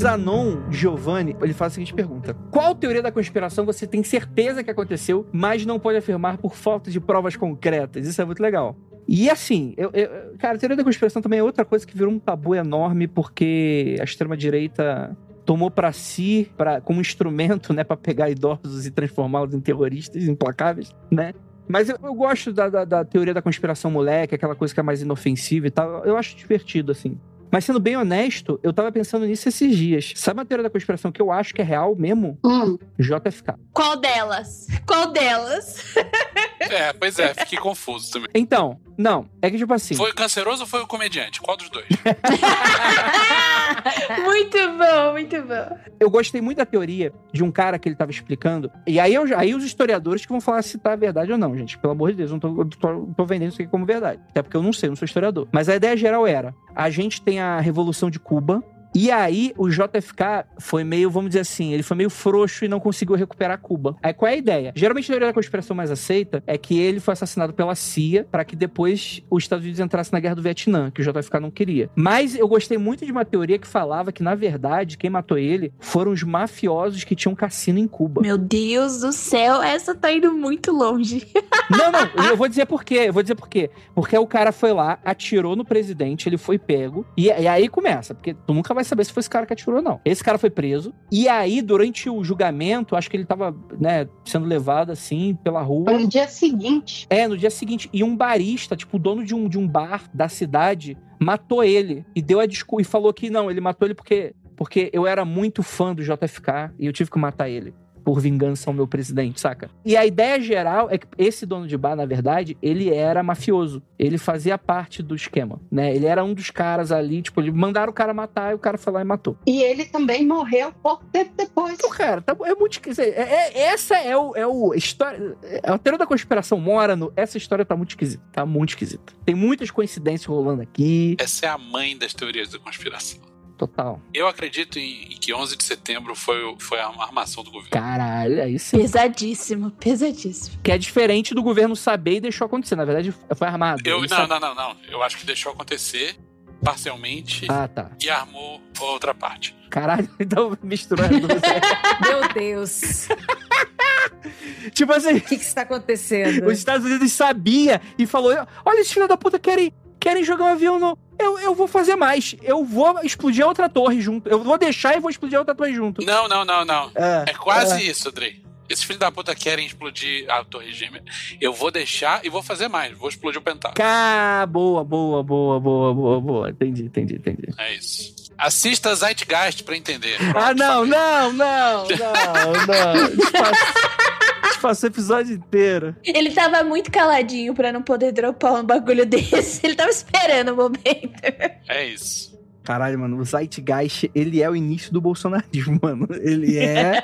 Zanon Giovanni, ele faz a seguinte pergunta: Qual teoria da conspiração você tem certeza que aconteceu, mas não pode afirmar por falta de provas concretas? Isso é muito legal. E assim, eu, eu- cara, a teoria da conspiração também é outra coisa que virou um tabu enorme porque a extrema-direita tomou pra si, pra, como instrumento, né, para pegar idosos e transformá-los em terroristas implacáveis, né? Mas eu, eu gosto da, da- da teoria da conspiração moleque, aquela coisa que é mais inofensiva e tal. Eu acho divertido, assim. Mas sendo bem honesto, eu tava pensando nisso esses dias. Sabe uma teoria da conspiração que eu acho que é real mesmo? Hum, JFK. Qual delas? Qual delas? É, pois é, fiquei confuso também. Então, não, é que tipo assim. Foi o canceroso ou foi o comediante? Qual dos dois? muito bom, muito bom. Eu gostei muito da teoria de um cara que ele tava explicando. E aí, eu, aí os historiadores que vão falar se tá verdade ou não, gente. Pelo amor de Deus, eu não tô, tô, eu tô vendendo isso aqui como verdade. Até porque eu não sei, eu não sou historiador. Mas a ideia geral era: a gente tem a Revolução de Cuba. E aí, o JFK foi meio, vamos dizer assim, ele foi meio frouxo e não conseguiu recuperar Cuba. Aí, qual é a ideia? Geralmente, a teoria da conspiração mais aceita é que ele foi assassinado pela CIA para que depois os Estados Unidos entrassem na guerra do Vietnã, que o JFK não queria. Mas eu gostei muito de uma teoria que falava que, na verdade, quem matou ele foram os mafiosos que tinham cassino em Cuba. Meu Deus do céu, essa tá indo muito longe. Não, não, eu vou dizer por quê. Eu vou dizer por quê. Porque o cara foi lá, atirou no presidente, ele foi pego. E, e aí começa, porque tu nunca vai saber se foi esse cara que atirou ou não. Esse cara foi preso. E aí, durante o julgamento, acho que ele tava, né, sendo levado assim pela rua. foi no dia seguinte. É, no dia seguinte. E um barista, tipo, o dono de um, de um bar da cidade, matou ele. E deu a desculpa. E falou que não, ele matou ele porque, porque eu era muito fã do JFK e eu tive que matar ele. Por vingança ao meu presidente, saca? E a ideia geral é que esse dono de bar, na verdade, ele era mafioso. Ele fazia parte do esquema, né? Ele era um dos caras ali, tipo, ele mandaram o cara matar e o cara foi lá e matou. E ele também morreu pouco tempo depois. Então, cara, tá, é muito esquisito. É, é- essa é o, é o história. É, a teoria da conspiração mora no. Essa história tá muito esquisita. Tá muito esquisita. Tem muitas coincidências rolando aqui. Essa é a mãe das teorias da conspiração. Total. Eu acredito em, em que 11 de setembro foi, foi a armação do governo. Caralho, aí sim. Pesadíssimo, pesadíssimo. Que é diferente do governo saber e deixou acontecer. Na verdade, foi armado. Eu, não, sabe- não, não, não. Eu acho que deixou acontecer parcialmente Ah, tá. e armou outra parte. Caralho, então misturando. você. Meu Deus. tipo assim, O que, que está acontecendo? os Estados Unidos sabia e falou: olha, esses filhos da puta querem, querem jogar um avião no. Eu, eu vou fazer mais. Eu vou explodir a outra torre junto. Eu vou deixar e vou explodir a outra torre junto. Não, não, não, não. É, É quase isso, Andrei. Esses filhos da puta querem explodir a Torre Gêmea. Eu vou deixar e vou fazer mais. Vou explodir o Pentágono. Cá, boa, boa, boa, boa, boa, boa. Entendi, entendi, entendi. É isso. Assista Zeitgeist pra entender. Ah, Pronto, não, falei. não, não, não, não. Desfaça- Passou o episódio inteiro. Ele tava muito caladinho pra não poder dropar um bagulho desse. Ele tava esperando o momento. É isso. Caralho, mano, o Zeitgeist, ele é o início do bolsonarismo, mano. Ele é.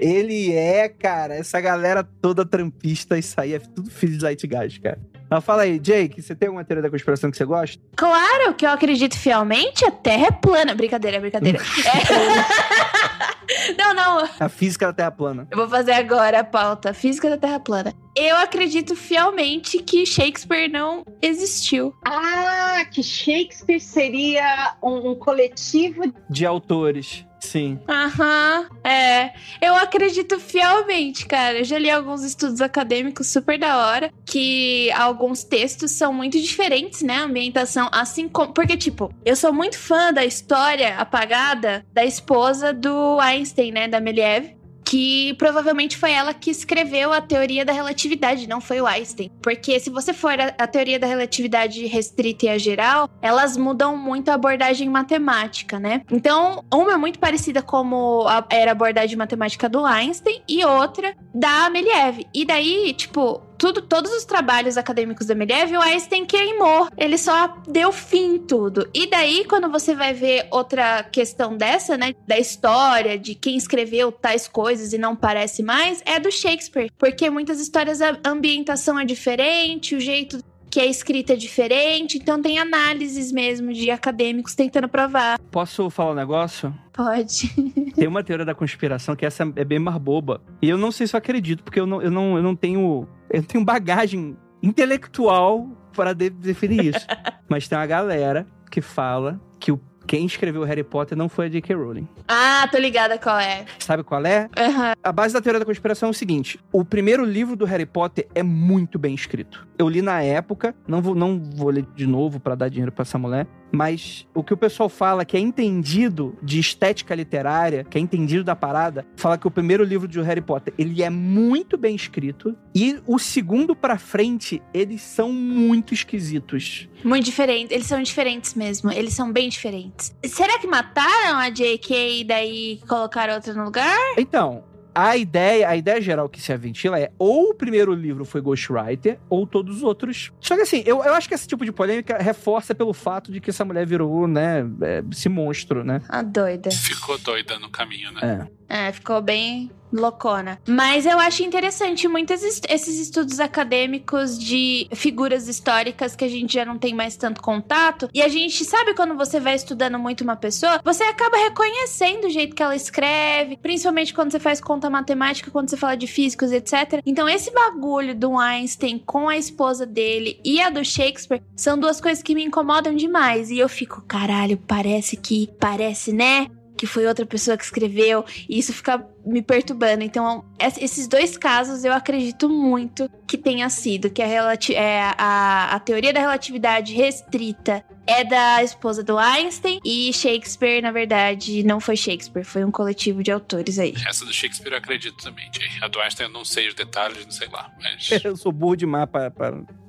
ele é, cara, essa galera toda trampista, isso aí é tudo filho de Zeitgeist, cara. Mas fala aí, Jake, você tem alguma teoria da conspiração que você gosta? Claro que eu acredito fielmente, a Terra é plana. Brincadeira, brincadeira. É. não, não. A física da Terra plana. Eu vou fazer agora a pauta física da Terra plana. Eu acredito fielmente que Shakespeare não existiu. Ah, que Shakespeare seria um, um coletivo. De autores, sim. Aham, é. Eu acredito fielmente, cara. Eu já li alguns estudos acadêmicos super da hora, que alguns textos são muito diferentes, né? A ambientação, assim como. Porque, tipo, eu sou muito fã da história apagada da esposa do Einstein, né? Da Meliev. Que provavelmente foi ela que escreveu a teoria da relatividade, não foi o Einstein. Porque se você for a, a teoria da relatividade restrita e a geral, elas mudam muito a abordagem matemática, né? Então, uma é muito parecida como a- era a abordagem matemática do Einstein e outra da Meliev. E daí, tipo, tudo, todos os trabalhos acadêmicos da Meliev, o Einstein queimou. Ele só deu fim em tudo. E daí, quando você vai ver outra questão dessa, né? Da história, de quem escreveu tais coisas e não parece mais, é do Shakespeare. Porque muitas histórias a ambientação é diferente, o jeito que é escrita é diferente, então tem análises mesmo de acadêmicos tentando provar. Posso falar um negócio? Pode. Tem uma teoria da conspiração que essa é bem mais boba. E eu não sei se eu acredito, porque eu não, eu não, eu não tenho. Eu não tenho bagagem intelectual para de- definir isso. Mas tem uma galera que fala que o, quem escreveu Harry Potter não foi a J.K. Rowling. Ah, tô ligada qual é. Sabe qual é? Aham. A base da teoria da conspiração é o seguinte: o primeiro livro do Harry Potter é muito bem escrito. Eu li na época, não vou, não vou ler de novo pra dar dinheiro pra essa mulher, mas o que o pessoal fala que é entendido de estética literária, que é entendido da parada, fala que o primeiro livro de Harry Potter, ele é muito bem escrito e o segundo pra frente, eles são muito esquisitos. Muito diferente. Eles são diferentes mesmo. Eles são bem diferentes. Será que mataram a J.K. e daí colocaram outra no lugar? Então, a ideia, a ideia geral que se aventila é ou o primeiro livro foi Ghostwriter, ou todos os outros. Só que assim, eu, eu acho que esse tipo de polêmica reforça pelo fato de que essa mulher virou, né, é, esse monstro, né? A doida. Ficou doida no caminho, né? É. É, ficou bem loucona. Mas eu acho interessante muitos es- esses estudos acadêmicos de figuras históricas que a gente já não tem mais tanto contato. E a gente sabe quando você vai estudando muito uma pessoa, você acaba reconhecendo o jeito que ela escreve, principalmente quando você faz conta matemática, quando você fala de físicos, etc. Então esse bagulho do Einstein com a esposa dele e a do Shakespeare são duas coisas que me incomodam demais. E eu fico, caralho, parece que, parece, né? Que foi outra pessoa que escreveu, e isso fica me perturbando. Então, es- esses dois casos eu acredito muito que tenha sido, que a, é, a, a teoria da relatividade restrita é da esposa do Einstein, e Shakespeare, na verdade, não foi Shakespeare, foi um coletivo de autores aí. Essa do Shakespeare eu acredito também, Jay. A do Einstein eu não sei os detalhes, não sei lá. Mas Eu sou burro demais pra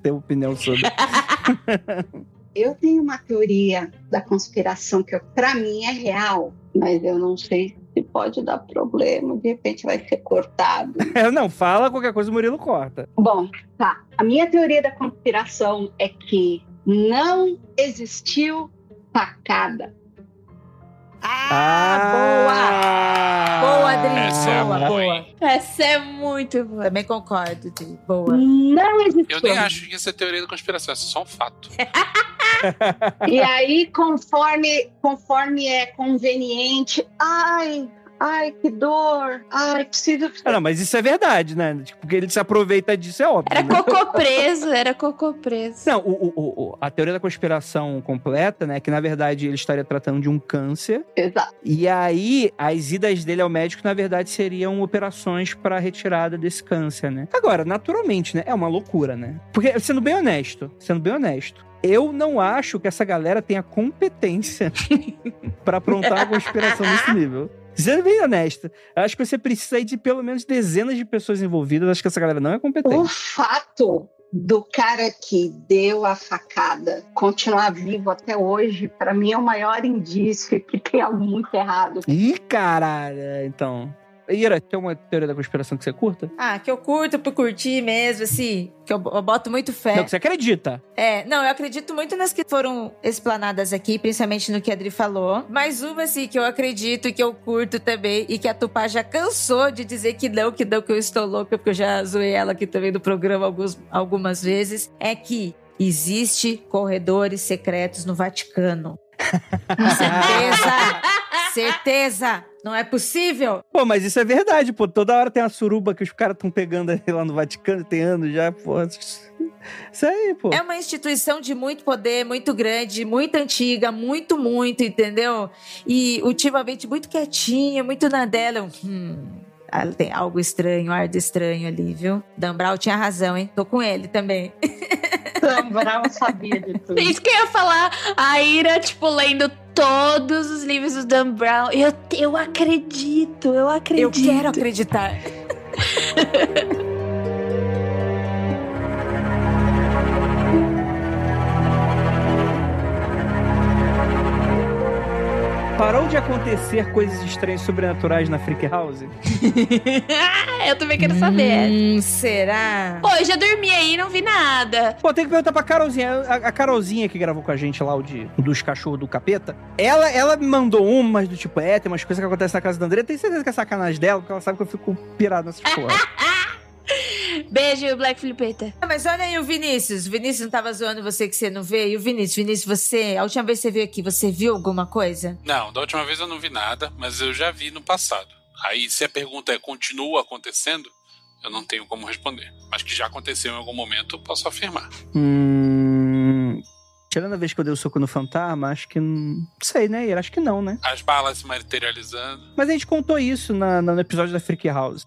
ter opinião sobre. Eu tenho uma teoria da conspiração que para mim é real, mas eu não sei se pode dar problema, de repente vai ser cortado. não, fala qualquer coisa o Murilo corta. Bom, tá. A minha teoria da conspiração é que não existiu facada. Ah, boa! Boa, Adri. Essa é boa, boa, boa. Essa é muito boa. Também concordo, Adri. Boa. Não existiu. Eu nem acho que isso é teoria da conspiração, isso é só um fato. E aí, conforme, conforme é conveniente, ai, ai, que dor, ai, preciso. Ah, não, mas isso é verdade, né? Tipo, porque ele se aproveita disso, é óbvio. Era né? cocô preso, era cocô preso. Não, o, o- o- o- a teoria da conspiração completa, né? Que na verdade ele estaria tratando de um câncer. Exato. E aí, as idas dele ao médico, na verdade, seriam operações para retirada desse câncer, né? Agora, naturalmente, né? É uma loucura, né? Porque, sendo bem honesto, sendo bem honesto, eu não acho que essa galera tenha competência para aprontar uma conspiração nesse nível. Sendo bem honesto, eu acho que você precisa de pelo menos dezenas de pessoas envolvidas. Acho que essa galera não é competente. O fato do cara que deu a facada continuar vivo até hoje, para mim é o maior indício que tem algo muito errado. Ih, caralho. Então. Ira, tem uma teoria da conspiração que você curta? Ah, que eu curto por curtir mesmo, assim. Que eu, eu boto muito fé. Não, que você acredita. É, não, eu acredito muito nas que foram explanadas aqui, principalmente no que a Adri falou. Mas uma, assim, que eu acredito e que eu curto também, e que a Tupá já cansou de dizer que não, que não, que eu estou louca, porque eu já zoei ela aqui também no programa alguns, algumas vezes, é que existe corredores secretos no Vaticano. Certeza! Certeza! Não é possível? Pô, mas isso é verdade, pô. Toda hora tem uma suruba que os caras estão pegando aí lá no Vaticano, tem anos já, pô. Isso aí, pô. É uma instituição de muito poder, muito grande, muito antiga, muito, muito, entendeu? E ultimamente muito quietinha, muito na dela. Hum, ah, tem algo estranho, ar de estranho ali, viu? Dan Brown tinha razão, hein? Tô com ele também. Dan Brown sabia de tudo. Isso que eu ia falar. A Ira, tipo, lendo todos os livros do Dan Brown. Eu, eu acredito, eu Eu acredito. quero acreditar. Parou de acontecer coisas estranhas sobrenaturais na Freak House? eu também quero saber. Hum, será? Pô, eu já dormi aí e não vi nada. Pô, tem que perguntar pra Carolzinha. A, a Carolzinha que gravou com a gente lá, o de, dos cachorros do capeta, ela, ela me mandou umas do tipo, é, tem umas coisas que acontecem na casa da André. Tem certeza que é sacanagem dela, porque ela sabe que eu fico pirado nessas porra. Beijo, Black Filipeta. Ah, Mas olha aí o Vinícius. O Vinícius não tava zoando você que você não veio. E o Vinícius, Vinícius, você, a última vez que você veio aqui, você viu alguma coisa? Não, da última vez eu não vi nada, mas eu já vi no passado. Aí, se a pergunta é continua acontecendo, eu não tenho como responder. Mas que já aconteceu em algum momento, eu posso afirmar. hum. Tirando a vez que eu dei o soco no fantasma, acho que. Não sei, né? Acho que não, né? As balas se materializando, Mas a gente contou isso na- na- no episódio da Freak House.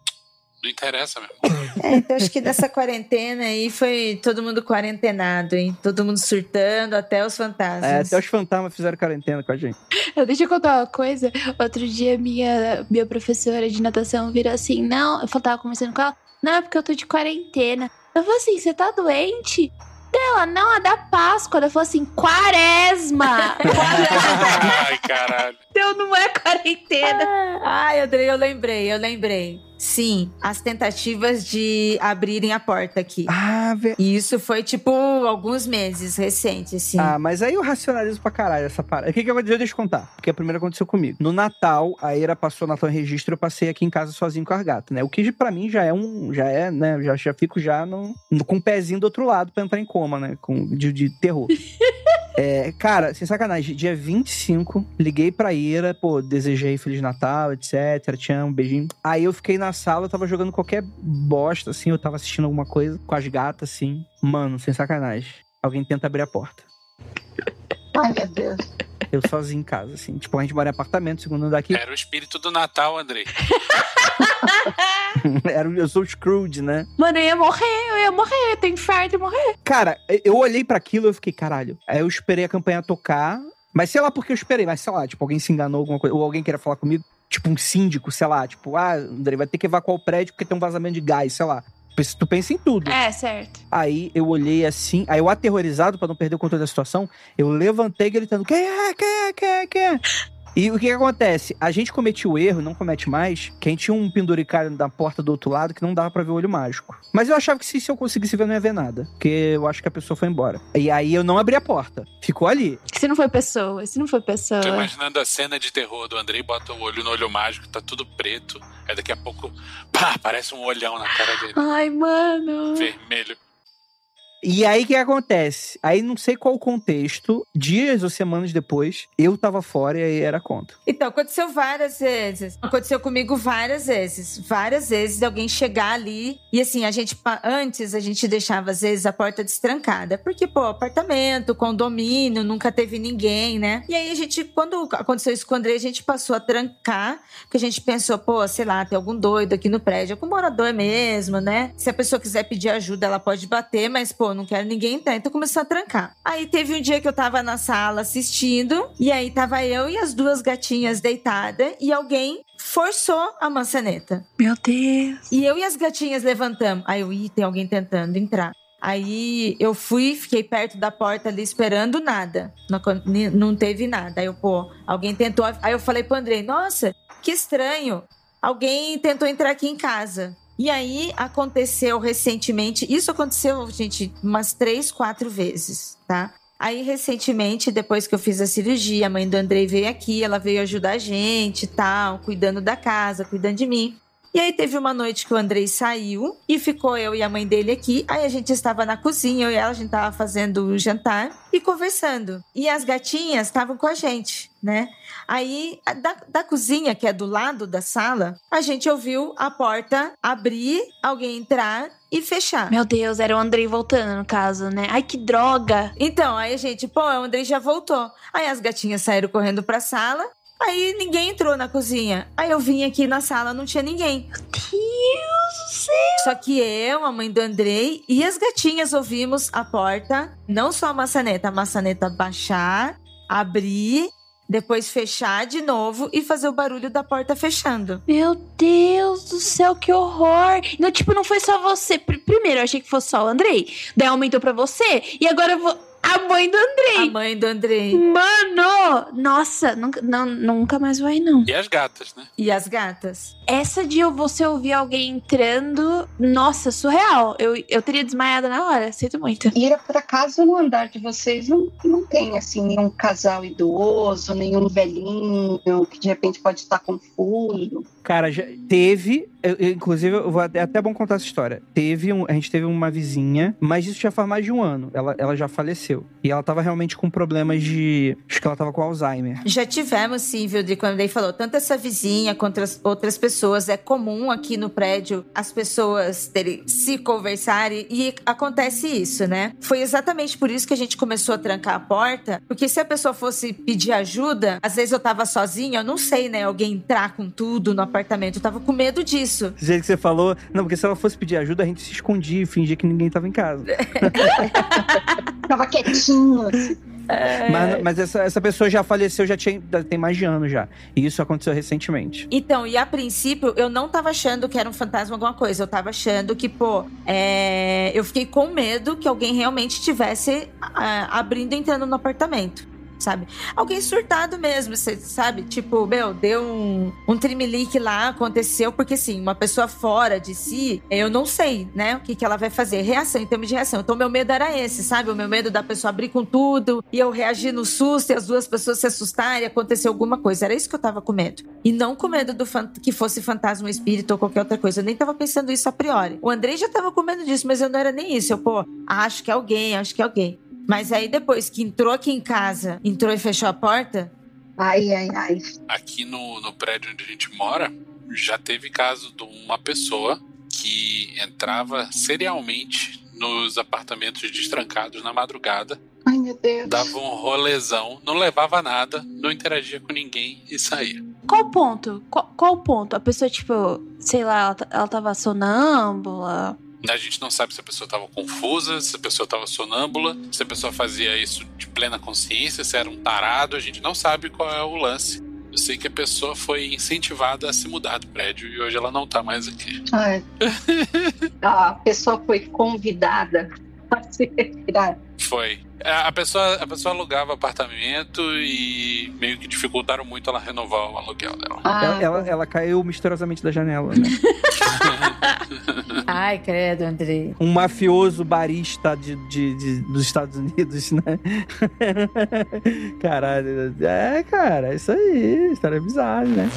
Não interessa mesmo. É, então acho que dessa quarentena aí foi todo mundo quarentenado, hein? Todo mundo surtando, até os fantasmas. É, até os fantasmas fizeram quarentena com a gente. Eu, deixa eu contar uma coisa. Outro dia, minha, minha professora de natação virou assim: Não, eu tava conversando com ela. Não, é porque eu tô de quarentena. Eu falei assim: Você tá doente? Ela, não, é da Páscoa. Ela falou assim: Quaresma. Ai, caralho. Então não é quarentena. Ai, Andrei, eu lembrei, eu lembrei. Sim, as tentativas de abrirem a porta aqui. Ah, velho. E isso foi, tipo, alguns meses recente, assim. Ah, mas aí eu racionalizo pra caralho essa parada. O que que aconteceu? Deixa eu contar. Porque a primeira aconteceu comigo. No Natal, a Ira passou o Natal em registro, eu passei aqui em casa sozinho com as gatas, né? O que pra mim já é um. Já é, né? Já, já fico já no, no- com o pezinho do outro lado pra entrar em coma, né? Com, de, de terror. É, cara, sem sacanagem, dia 25, liguei pra Ira, pô, desejei Feliz Natal, etc. Te amo, beijinho. Aí eu fiquei na sala, eu tava jogando qualquer bosta, assim, eu tava assistindo alguma coisa com as gatas, assim. Mano, sem sacanagem. Alguém tenta abrir a porta. Ai, meu Deus. Eu sozinho em casa, assim. Tipo, a gente mora em apartamento, segundo andar aqui. Era o espírito do Natal, Andrei. Era, eu sou o Scrooge, né? Mano, eu ia morrer, eu ia morrer, eu tenho infarto e morrer. Cara, eu olhei pra aquilo e eu fiquei, caralho. Aí eu esperei a campanha tocar. Mas sei lá porque eu esperei, mas sei lá, tipo, alguém se enganou, alguma coisa, ou alguém queria falar comigo. Tipo, um síndico, sei lá, tipo, ah, André, vai ter que evacuar o prédio porque tem um vazamento de gás, sei lá. Tu pensa em tudo. É, certo. Aí eu olhei assim, aí eu aterrorizado pra não perder o controle da situação, eu levantei gritando: quem é? Quem é? Quem é? Quem é? E o que, que acontece? A gente cometia o erro, não comete mais, que a gente tinha um penduricário na porta do outro lado que não dava pra ver o olho mágico. Mas eu achava que se, se eu conseguisse ver, não ia ver nada. Porque eu acho que a pessoa foi embora. E aí eu não abri a porta. Ficou ali. Se não foi pessoa, se não foi pessoa. Tô imaginando a cena de terror do Andrei, bota o olho no olho mágico, tá tudo preto. Aí daqui a pouco, pá, aparece um olhão na cara dele. Ai, mano. Vermelho. E aí o que acontece? Aí não sei qual o contexto, dias ou semanas depois, eu tava fora e aí era conta. Então, aconteceu várias vezes. Aconteceu comigo várias vezes. Várias vezes alguém chegar ali e assim, a gente antes a gente deixava às vezes a porta destrancada, porque pô, apartamento, condomínio, nunca teve ninguém, né? E aí a gente quando aconteceu isso com o André, a gente passou a trancar, porque a gente pensou, pô, sei lá, tem algum doido aqui no prédio, algum morador mesmo, né? Se a pessoa quiser pedir ajuda, ela pode bater, mas pô, não quero ninguém entrar, então começou a trancar. Aí teve um dia que eu tava na sala assistindo, e aí tava eu e as duas gatinhas deitadas, e alguém forçou a maçaneta. Meu Deus. E eu e as gatinhas levantamos. Aí eu, ih, tem alguém tentando entrar. Aí eu fui, fiquei perto da porta ali esperando nada. Não, não teve nada. Aí eu, pô, alguém tentou. Aí eu falei pro Andrei, nossa, que estranho. Alguém tentou entrar aqui em casa. E aí aconteceu recentemente, isso aconteceu, gente, umas três, quatro vezes, tá? Aí, recentemente, depois que eu fiz a cirurgia, a mãe do Andrei veio aqui, ela veio ajudar a gente e tal, cuidando da casa, cuidando de mim. E aí teve uma noite que o Andrei saiu e ficou eu e a mãe dele aqui. Aí a gente estava na cozinha, eu e ela, a gente tava fazendo o jantar e conversando. E as gatinhas estavam com a gente, né? Aí, da, da cozinha, que é do lado da sala, a gente ouviu a porta abrir, alguém entrar e fechar. Meu Deus, era o Andrei voltando, no caso, né? Ai, que droga. Então, aí a gente, pô, o Andrei já voltou. Aí as gatinhas saíram correndo pra sala. Aí ninguém entrou na cozinha. Aí eu vim aqui na sala, não tinha ninguém. Deus do céu. Só que eu, a mãe do Andrei e as gatinhas ouvimos a porta, não só a maçaneta, a maçaneta baixar, abrir, depois fechar de novo e fazer o barulho da porta fechando. Meu Deus do céu, que horror. Não, tipo, não foi só você. Pr- Primeiro eu achei que fosse só o Andrei. Daí aumentou pra você. E agora eu vou. A mãe do A Andrei. mãe do Andrei Mano! Nossa, nunca, não, nunca mais vai, não. E as gatas, né? e as gatas. Essa de eu- você ouvir alguém entrando, nossa, surreal. Eu, eu teria desmaiado na hora, sinto muito. E era por acaso no andar de vocês não, não tem assim nenhum casal idoso, nenhum velhinho que de repente pode estar confuso. Cara, já teve. eu- inclusive, eu vou, é até bom contar essa história. Teve um, a gente teve uma vizinha, mas isso já faz mais de um ano. Ela, ela já faleceu. E ela tava realmente com problemas de. Acho que ela tava com Alzheimer. Já tivemos sim, viu, de quando ele falou, tanto essa vizinha quanto as outras pessoas, é comum aqui no prédio as pessoas terem, se conversarem e acontece isso, né? Foi exatamente por isso que a gente começou a trancar a porta, porque se a pessoa fosse pedir ajuda, às vezes eu tava sozinha, eu não sei, né, alguém entrar com tudo no apartamento, eu tava com medo disso. Do jeito que você falou, não, porque se ela fosse pedir ajuda, a gente se escondia e fingia que ninguém tava em casa. Tava quietinho. assim. Mas, mas essa, essa pessoa já faleceu, já tinha, tem mais de ano já. E isso aconteceu recentemente. Então, e a princípio, eu não tava achando que era um fantasma alguma coisa. Eu tava achando que, pô, é, eu fiquei com medo que alguém realmente estivesse ah, abrindo e entrando no apartamento. Sabe? Alguém surtado mesmo, cê sabe? Tipo, meu, deu um, um trimelique lá, aconteceu, porque assim, uma pessoa fora de si, eu não sei, né, o que, que ela vai fazer. Reação, em termos de reação. Então, meu medo era esse, sabe? O meu medo da pessoa abrir com tudo e eu reagir no susto e as duas pessoas se assustarem e acontecer alguma coisa. Era isso que eu tava com medo. E não com medo do que fosse fantasma, espírito ou qualquer outra coisa. Eu nem tava pensando isso a priori. O Andrei já tava com medo disso, mas eu não era nem isso. Eu, pô, acho que é alguém, acho que é alguém. Mas aí depois que entrou aqui em casa, entrou e fechou a porta, Ai, ai, ai. Aqui no, no prédio onde a gente mora, já teve caso de uma pessoa que entrava serialmente nos apartamentos destrancados na madrugada, Ai, meu Deus. dava um rolezão, não levava nada, não interagia com ninguém e saía. Qual o ponto? Qual, qual o ponto? A pessoa, tipo, sei lá, ela, ela tava sonâmbula. A gente não sabe se a pessoa estava confusa, se a pessoa estava sonâmbula, se a pessoa fazia isso de plena consciência, se era um tarado, a gente não sabe qual é o lance. Eu sei que a pessoa foi incentivada a se mudar do prédio e hoje ela não tá mais aqui. Ai. A pessoa foi convidada a se retirar. Foi. É, A pessoa, a pessoa alugava apartamento e meio que dificultaram muito ela renovar o aluguel dela. Ah, Ela, ela, ela caiu misteriosamente da janela, né? Ai, credo, Andrei. Um mafioso barista de, de- de- dos Estados Unidos, né? Caralho. É, cara, é isso aí. História bizarra, né?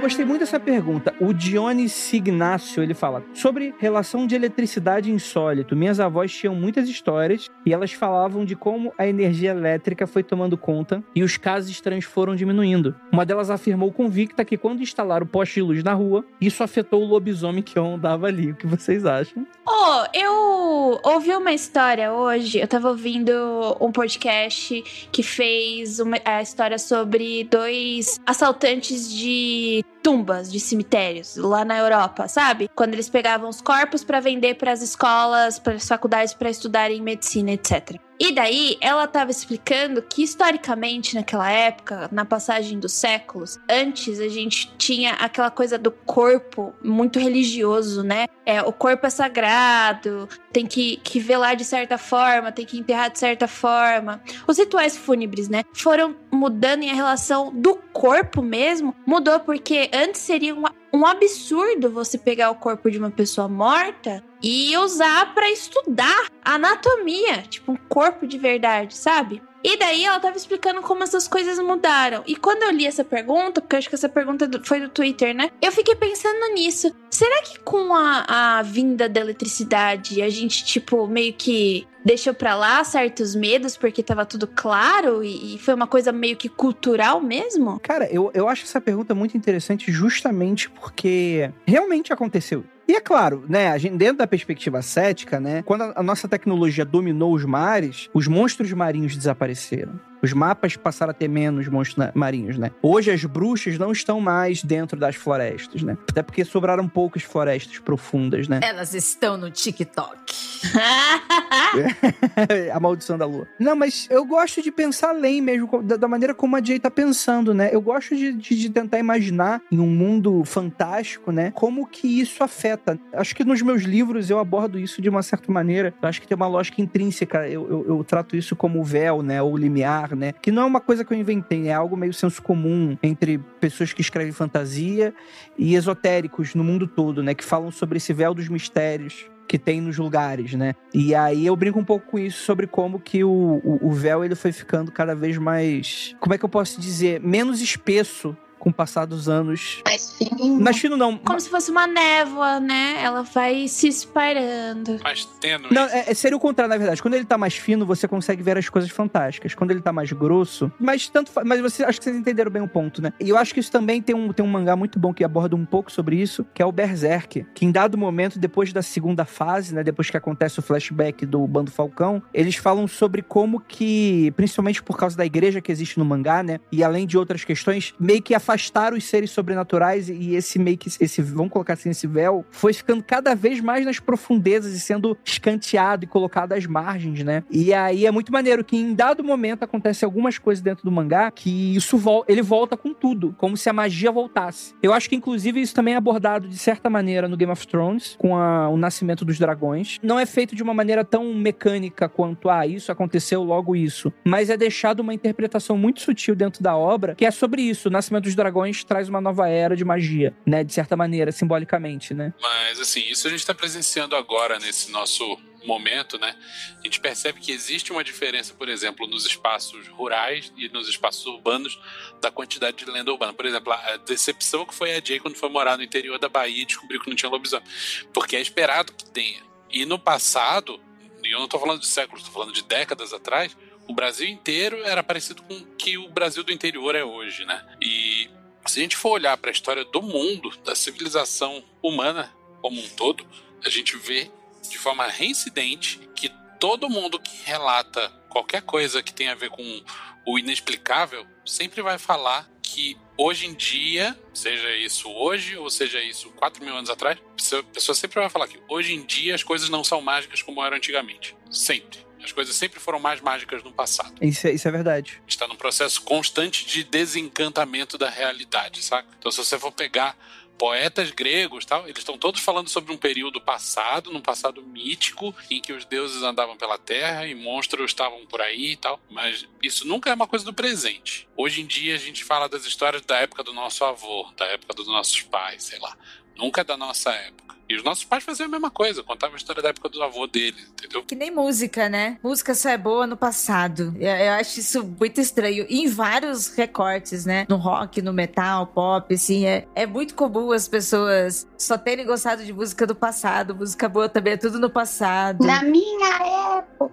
Gostei muito dessa pergunta. O Dione Signácio, ele fala sobre relação de eletricidade insólito. Minhas avós tinham muitas histórias e elas falavam de como a energia elétrica foi tomando conta e os casos estranhos foram diminuindo. Uma delas afirmou convicta que quando instalaram poste de luz na rua, isso afetou o lobisomem que andava ali. O que vocês acham? Oh, eu ouvi uma história hoje. Eu tava ouvindo um podcast que fez uma, a história sobre dois assaltantes de tumbas, de cemitérios, lá na Europa, sabe? Quando eles pegavam os corpos pra vender pras escolas, pras faculdades pra estudarem medicina, etc. E daí, ela tava explicando que historicamente, naquela época, na passagem dos séculos, antes a gente tinha aquela coisa do corpo muito religioso, né? É, o corpo é sagrado, tem que, que velar de certa forma, tem que enterrar de certa forma. Os rituais fúnebres, né? Foram mudando e a relação do corpo mesmo mudou, porque antes seria um, um absurdo você pegar o corpo de uma pessoa morta e usar pra estudar anatomia, tipo um corpo de verdade, sabe? E daí ela tava explicando como essas coisas mudaram. E quando eu li essa pergunta, porque eu acho que essa pergunta foi do Twitter, né? Eu fiquei pensando nisso. Será que com a, a vinda da eletricidade a gente, tipo, meio que deixou pra lá certos medos porque tava tudo claro e, e foi uma coisa meio que cultural mesmo? Cara, eu, eu acho essa pergunta muito interessante justamente porque realmente aconteceu. E é claro, né, a gente, dentro da perspectiva cética, né, quando a, a nossa tecnologia dominou os mares, os monstros marinhos desapareceram. Os mapas passaram a ter menos monstros marinhos, né? Hoje as bruxas não estão mais dentro das florestas, né? Até porque sobraram poucas florestas profundas, né? Elas estão no TikTok. a maldição da lua. Não, mas eu gosto de pensar além mesmo, da maneira como a Jay tá pensando, né? Eu gosto de, de- de tentar imaginar em um mundo fantástico, né? Como que isso afeta. Acho que nos meus livros eu abordo isso de uma certa maneira. Eu acho que tem uma lógica intrínseca. Eu, eu- eu trato isso como véu, né? Ou limiar, né? Que não é uma coisa que eu inventei, é algo meio senso comum entre pessoas que escrevem fantasia e esotéricos no mundo todo, né? Que falam sobre esse véu dos mistérios que tem nos lugares, né? E aí eu brinco um pouco com isso sobre como que o, o, o véu ele foi ficando cada vez mais, como é que eu posso dizer, menos espesso com o passar dos anos. Mais fininho. Mais fino não. Como se fosse uma névoa, né? Ela vai se espalhando. Mais tênue. Não, é, é- seria o contrário, na verdade. Quando ele tá mais fino, você consegue ver as coisas fantásticas. Quando ele tá mais grosso. Mas tanto fa- Mas você acho que vocês entenderam bem o ponto, né? E eu acho que isso também tem um, tem um mangá muito bom que aborda um pouco sobre isso, que é o Berserk. Que em dado momento, depois da segunda fase, né? Depois que acontece o flashback do Bando Falcão, eles falam sobre como que, principalmente por causa da igreja que existe no mangá, né? E além de outras questões, meio que afastaram os seres sobrenaturais e esse meio que, esse, vamos colocar assim, esse véu, foi ficando cada vez mais nas profundezas e sendo escanteado e colocado às margens, né? E aí é muito maneiro que em dado momento acontece algumas coisas dentro do mangá que isso vol ele volta com tudo, como se a magia voltasse. Eu acho que inclusive isso também é abordado de certa maneira no Game of Thrones, com a- o nascimento dos dragões. Não é feito de uma maneira tão mecânica quanto, ah, isso aconteceu logo isso, mas é deixado uma interpretação muito sutil dentro da obra, que é sobre isso. O nascimento dos dragões traz uma nova era de magia, né? De certa maneira, simbolicamente, né? Mas assim, isso a gente está presenciando agora nesse nosso momento, né? A gente percebe que existe uma diferença, por exemplo, nos espaços rurais e nos espaços urbanos da quantidade de lenda urbana. Por exemplo, a decepção que foi a Jay quando foi morar no interior da Bahia e descobriu que não tinha lobisomem. Porque é esperado que tenha. E no passado, e eu não estou falando de séculos, estou falando de décadas atrás, o Brasil inteiro era parecido com o que o Brasil do interior é hoje, né? E se a gente for olhar para a história do mundo, da civilização humana como um todo, a gente vê de forma reincidente que todo mundo que relata qualquer coisa que tenha a ver com o inexplicável sempre vai falar que hoje em dia, seja isso hoje ou seja isso 4 mil anos atrás, a pessoa sempre vai falar que hoje em dia as coisas não são mágicas como eram antigamente. Sempre. As coisas sempre foram mais mágicas no passado. Isso é, isso é verdade. A gente está num processo constante de desencantamento da realidade, saca? Então, se você for pegar poetas gregos tal, eles estão todos falando sobre um período passado, num passado mítico, em que os deuses andavam pela terra e monstros estavam por aí e tal. Mas isso nunca é uma coisa do presente. Hoje em dia a gente fala das histórias da época do nosso avô, da época dos nossos pais, sei lá. Nunca é da nossa época. E os nossos pais faziam a mesma coisa, contavam a história da época do avô deles, entendeu? Que nem música, né? Música só é boa no passado. Eu, eu acho isso muito estranho. E em vários recortes, né? No rock, no metal, pop, assim. É, é muito comum as pessoas só terem gostado de música do passado. Música boa também é tudo no passado. Na minha época.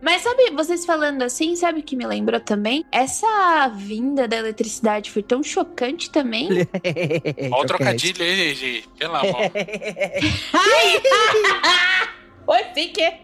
Mas sabe, vocês falando assim, sabe o que me lembrou também? Essa vinda da eletricidade foi tão chocante também. Olha o trocadilho aí, gente. Pelo amor. Foi sem querer.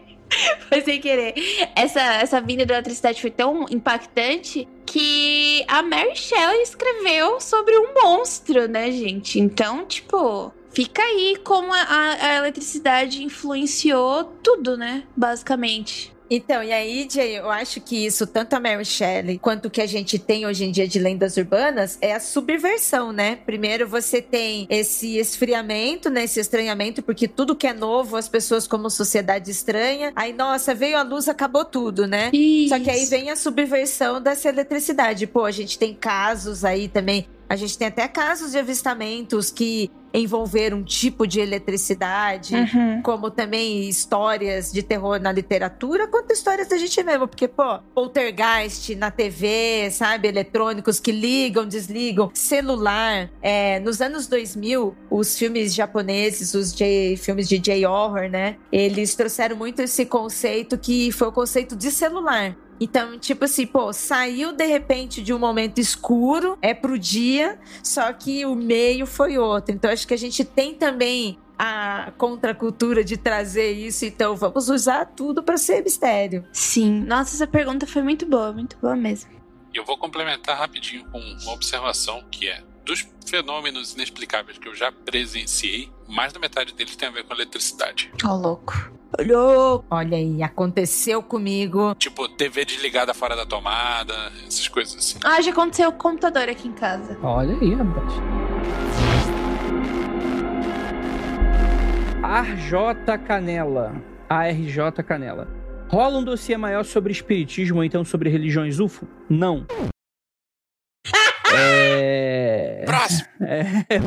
Foi sem querer. Essa, essa vinda da eletricidade foi tão impactante que a Mary Shelley escreveu sobre um monstro, né, gente? Então, tipo, fica aí como a, a- a eletricidade influenciou tudo, né? Basicamente. Então, e aí, Jay, eu acho que isso, tanto a Mary Shelley quanto o que a gente tem hoje em dia de lendas urbanas, é a subversão, né? Primeiro você tem esse esfriamento, né? Esse estranhamento, porque tudo que é novo, as pessoas como sociedade estranha. Aí, nossa, veio a luz, acabou tudo, né? Só que aí vem a subversão dessa eletricidade. Pô, a gente tem casos aí também. A gente tem até casos de avistamentos que envolveram um tipo de eletricidade, Uhum. como também histórias de terror na literatura, quanto histórias da gente mesmo. Porque, pô, poltergeist na TV, sabe? Eletrônicos que ligam, desligam, celular. É, nos anos 2000, os filmes japoneses, os J, filmes de J-horror, né? Eles trouxeram muito esse conceito que foi o conceito de celular. Então, tipo assim, pô, saiu de repente de um momento escuro, é pro dia, só que o meio foi outro. Então, acho que a gente tem também a contracultura de trazer isso, então vamos usar tudo pra ser mistério. Sim. Nossa, essa pergunta foi muito boa, muito boa mesmo. E eu vou complementar rapidinho com uma observação que é dos fenômenos inexplicáveis que eu já presenciei, mais da metade deles tem a ver com eletricidade. Ó, louco. Olhou! Olha aí, aconteceu comigo. Tipo, TV desligada fora da tomada, essas coisas assim. Ah, já aconteceu com o computador aqui em casa. Olha aí, rapaz. ARJ Canela. ARJ Canela. Rola um dossiê maior sobre espiritismo ou então sobre religiões UFO? Não. É. Próximo! É.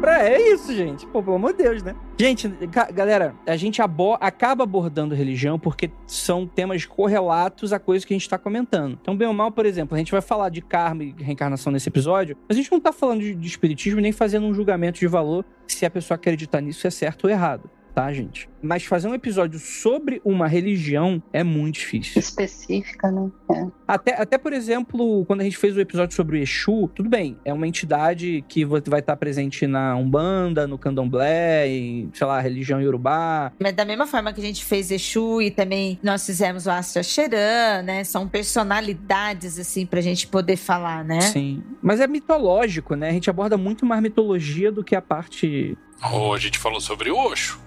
Pra- É isso, gente. Pô, pelo amor de Deus, né? Gente, galera, a gente abo- acaba abordando religião porque são temas correlatos a coisas que a gente tá comentando. Então, bem ou mal, por exemplo, a gente vai falar de karma e reencarnação nesse episódio, mas a gente não tá falando de, de espiritismo nem fazendo um julgamento de valor se a pessoa acreditar nisso é certo ou errado. Tá, gente? Mas fazer um episódio sobre uma religião é muito difícil. Específica, né? É. Até, até, por exemplo, quando a gente fez o episódio sobre o Exu, tudo bem, é uma entidade que vai estar presente na Umbanda, no Candomblé, e, sei lá, religião Yorubá. Mas da mesma forma que a gente fez Exu e também nós fizemos o Astra Xeran, né? São personalidades, assim, pra gente poder falar, né? Sim. Mas é mitológico, né? A gente aborda muito mais mitologia do que a parte. Ou a gente falou sobre o Osho.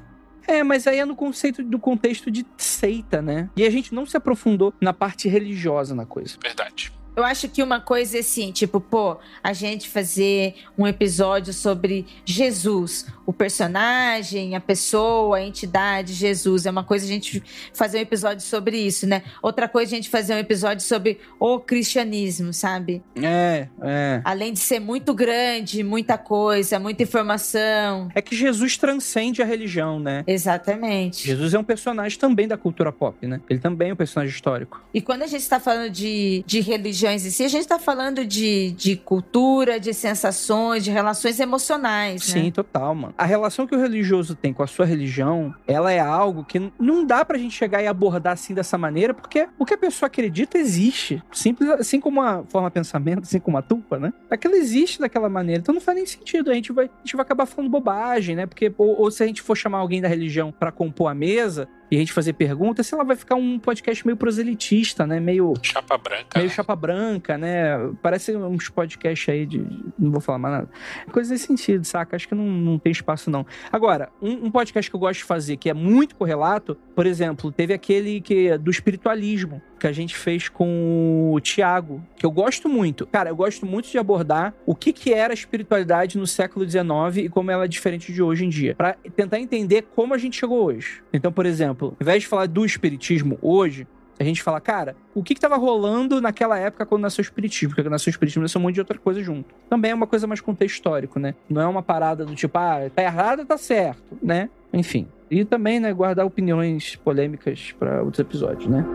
É, mas aí é no conceito do contexto de seita, né? E a gente não se aprofundou na parte religiosa na coisa. Verdade. Eu acho que uma coisa é assim, tipo, pô, a gente fazer um episódio sobre Jesus, o personagem, a pessoa, a entidade, Jesus. É uma coisa a gente fazer um episódio sobre isso, né? Outra coisa a gente fazer um episódio sobre o cristianismo, sabe? É, é. Além de ser muito grande, muita coisa, muita informação. É que Jesus transcende a religião, né? Exatamente. Jesus é um personagem também da cultura pop, né? Ele também é um personagem histórico. E quando a gente está falando de, de religiões em si, a gente está falando de, de cultura, de sensações, de relações emocionais, né? Sim, total, mano. A relação que o religioso tem com a sua religião, ela é algo que não dá pra gente chegar e abordar assim dessa maneira, porque o que a pessoa acredita existe. Simples assim como a forma pensamento, assim como a tupa, né? Aquilo existe daquela maneira. Então não faz nem sentido. A gente vai, a gente vai acabar falando bobagem, né? Porque, ou, ou se a gente for chamar alguém da religião pra compor a mesa, e a gente fazer perguntas, sei lá, vai ficar um podcast meio proselitista, né? Meio. Chapa branca. Meio né? chapa branca, né? Parece uns podcasts aí de. Não vou falar mais nada. Coisa nesse sentido, saca? Acho que não, não tem espaço, não. Agora, um, um podcast que eu gosto de fazer, que é muito correlato, por exemplo, teve aquele que do espiritualismo, que a gente fez com o Tiago, que eu gosto muito. Cara, eu gosto muito de abordar o que, que era a espiritualidade no século XIX e como ela é diferente de hoje em dia. Pra tentar entender como a gente chegou hoje. Então, por exemplo, ao invés de falar do espiritismo hoje, a gente fala, cara, o que que tava rolando naquela época quando nasceu o espiritismo? Porque nasceu o espiritismo, nasceu um monte de outra coisa junto. Também é uma coisa mais contexto histórico, né? Não é uma parada do tipo, ah, tá errado, tá certo, né? Enfim. E também, né, guardar opiniões polêmicas pra outros episódios, né?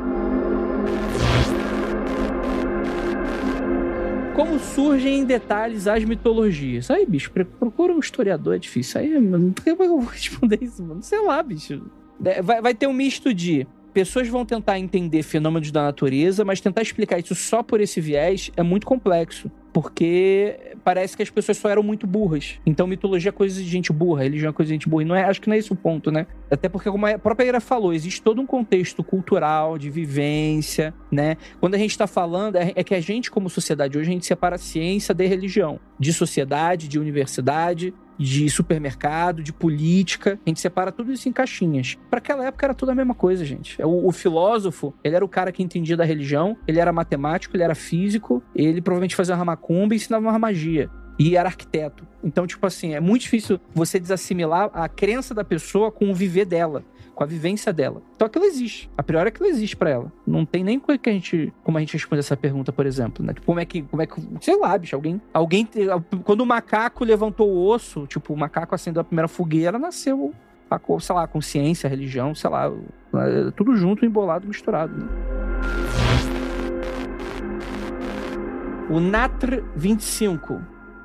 Como surgem em detalhes as mitologias? Aí, bicho, procura um historiador, é difícil. Aí, mano, por que eu vou responder isso, mano? Sei lá, bicho. É, Vai, vai ter um misto de pessoas vão tentar entender fenômenos da natureza, mas tentar explicar isso só por esse viés é muito complexo. Porque parece que as pessoas só eram muito burras. Então, mitologia é coisa de gente burra, religião é coisa de gente burra. E não é, acho que não é esse o ponto, né? Até porque, como a própria Ira falou, existe todo um contexto cultural, de vivência, né? Quando a gente tá falando, é é que a gente, como sociedade, hoje a gente separa ciência da religião, de sociedade, de universidade, de supermercado, de política. A gente separa tudo isso em caixinhas. Para aquela época era tudo a mesma coisa, gente. O, o filósofo, ele era o cara que entendia da religião, ele era matemático, ele era físico, ele provavelmente fazia uma macumba e ensinava uma magia. E era arquiteto. Então, tipo assim, é muito difícil você desassimilar a crença da pessoa com o viver dela, com a vivência dela. Então aquilo existe. A priori aquilo existe pra ela. Não tem nem como a gente, como a gente responde essa pergunta, por exemplo, né? Tipo, como é que, como é que, sei lá, bicho, alguém, alguém, quando o macaco levantou o osso, tipo, o macaco acendeu a primeira fogueira, nasceu a, sei lá, a consciência, a religião, sei lá, é tudo junto, embolado, misturado. Né? O Natr 25.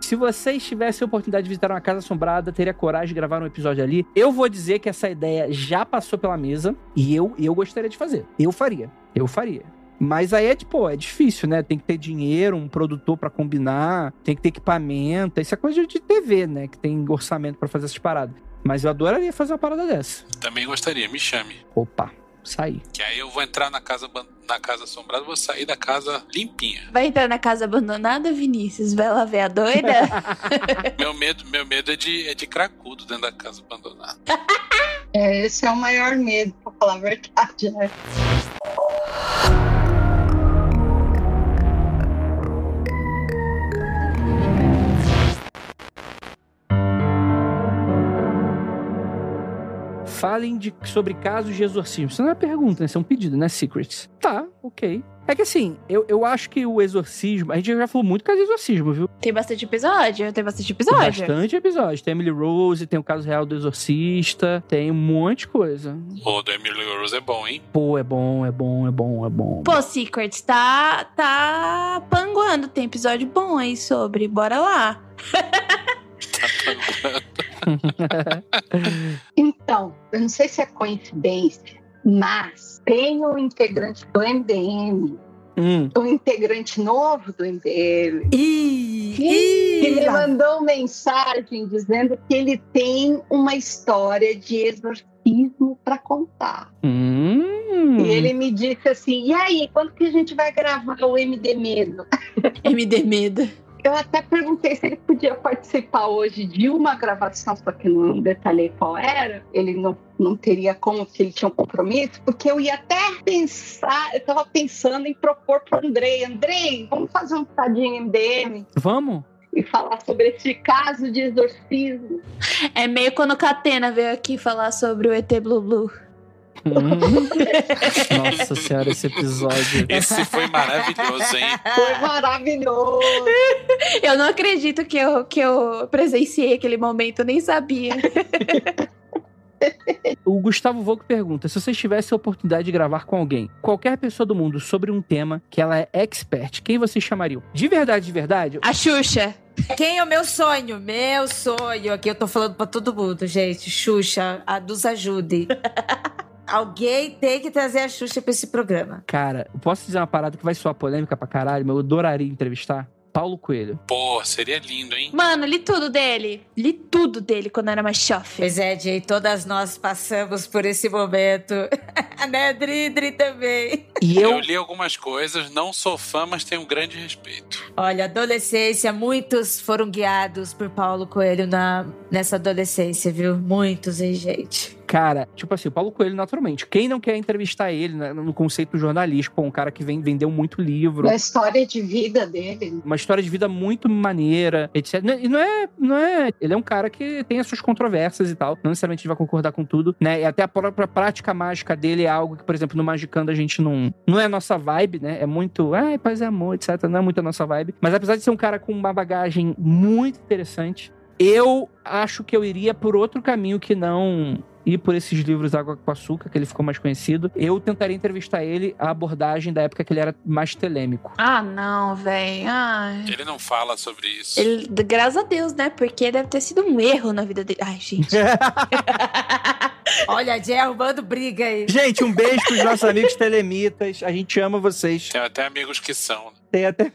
Se vocês tivessem a oportunidade de visitar uma casa assombrada, teria coragem de gravar um episódio ali. Eu vou dizer que essa ideia já passou pela mesa e eu, eu gostaria de fazer. Eu faria. Eu faria. Mas aí é tipo, é difícil, né? Tem que ter dinheiro, um produtor pra combinar, tem que ter equipamento. Isso é coisa de TV, né? Que tem orçamento pra fazer essas paradas. Mas eu adoraria fazer uma parada dessa. Também gostaria, me chame. Opa, sair. Que aí eu vou entrar na casa, na casa assombrada e vou sair da casa limpinha. Vai entrar na casa abandonada, Vinícius? Vai lá ver a doida? meu medo, meu medo é de, é de cracudo dentro da casa abandonada. É, esse é o maior medo, pra falar a verdade, né? Falem de, sobre casos de exorcismo. Isso não é uma pergunta, né? Isso é um pedido, né? Secrets. Tá, ok. É que assim, eu, eu acho que o exorcismo. A gente já falou muito caso de exorcismo, viu? Tem bastante episódio, tem bastante Tem episódio. bastante episódio. Tem Emily Rose, tem o caso real do exorcista, tem um monte de coisa. O do Emily Rose é bom, hein? Pô, é bom, é bom, é bom, é bom. Pô, Secrets, tá, tá panguando. Tem episódio bom aí sobre. Bora lá. Então, eu não sei se é coincidência, mas tem um integrante do MDM, Hum. um integrante novo do MDM, Ih, que ih, me mandou mensagem dizendo que ele tem uma história de exorcismo para contar. Hum. E ele me disse assim: e aí, quando que a gente vai gravar o MD Medo? MD Medo. Eu até perguntei se ele podia participar hoje de uma gravação, só que não detalhei qual era. Ele não, não teria como, porque ele tinha um compromisso, porque eu ia até pensar, eu estava pensando em propor para Andrei: Andrei, vamos fazer um tadinho MDM Vamos? e falar sobre esse caso de exorcismo. É meio quando o Catena veio aqui falar sobre o ET Blue Blue. Hum. Nossa senhora, esse episódio. Esse foi maravilhoso, hein? Foi maravilhoso. Eu não acredito que eu, que eu presenciei aquele momento, eu nem sabia. O Gustavo Volk pergunta: se vocês tivessem a oportunidade de gravar com alguém, qualquer pessoa do mundo, sobre um tema que ela é expert, quem vocês chamariam? De verdade, de verdade? A Xuxa. Quem é o meu sonho? Meu sonho. Aqui eu tô falando pra todo mundo, gente. Xuxa, a nos ajude. Alguém tem que trazer a Xuxa pra esse programa. Cara, eu posso dizer uma parada que vai soar polêmica pra caralho, mas eu adoraria entrevistar? Paulo Coelho. Pô, seria lindo, hein? Mano, li tudo dele. Li tudo dele quando era mais chofe. Pois é, Jay, todas nós passamos por esse momento. né, Dri, Dri também. E Eu... eu, li algumas coisas, não sou fã, mas tenho um grande respeito. Olha, adolescência, muitos foram guiados por Paulo Coelho na, nessa adolescência, viu? Muitos, hein, gente? Cara, tipo assim, o Paulo Coelho, naturalmente. Quem não quer entrevistar ele né, no conceito jornalístico, um cara que vem, vendeu muito livro. A história de vida dele. uma história de vida muito maneira, etc. E não é, não é. Ele é um cara que tem as suas controvérsias e tal. Não necessariamente a gente vai concordar com tudo, né? E até a própria prática mágica dele é algo que, por exemplo, no Magicando a gente não. Não é a nossa vibe, né? É muito. Ai, paz e amor, etc. Não é muito a nossa vibe. Mas apesar de ser um cara com uma bagagem muito interessante, eu acho que eu iria por outro caminho que não ir por esses livros Água com Açúcar, que ele ficou mais conhecido. Eu tentaria entrevistar ele a abordagem da época que ele era mais telêmico. Ah, não, velho. Ele não fala sobre isso. Ele, graças a Deus, né? Porque deve ter sido um erro na vida dele. Ai, gente. Olha, Jay arrumando briga aí. Gente, um beijo pros nossos amigos telemitas. A gente ama vocês. Tenho até amigos que são. Tem até.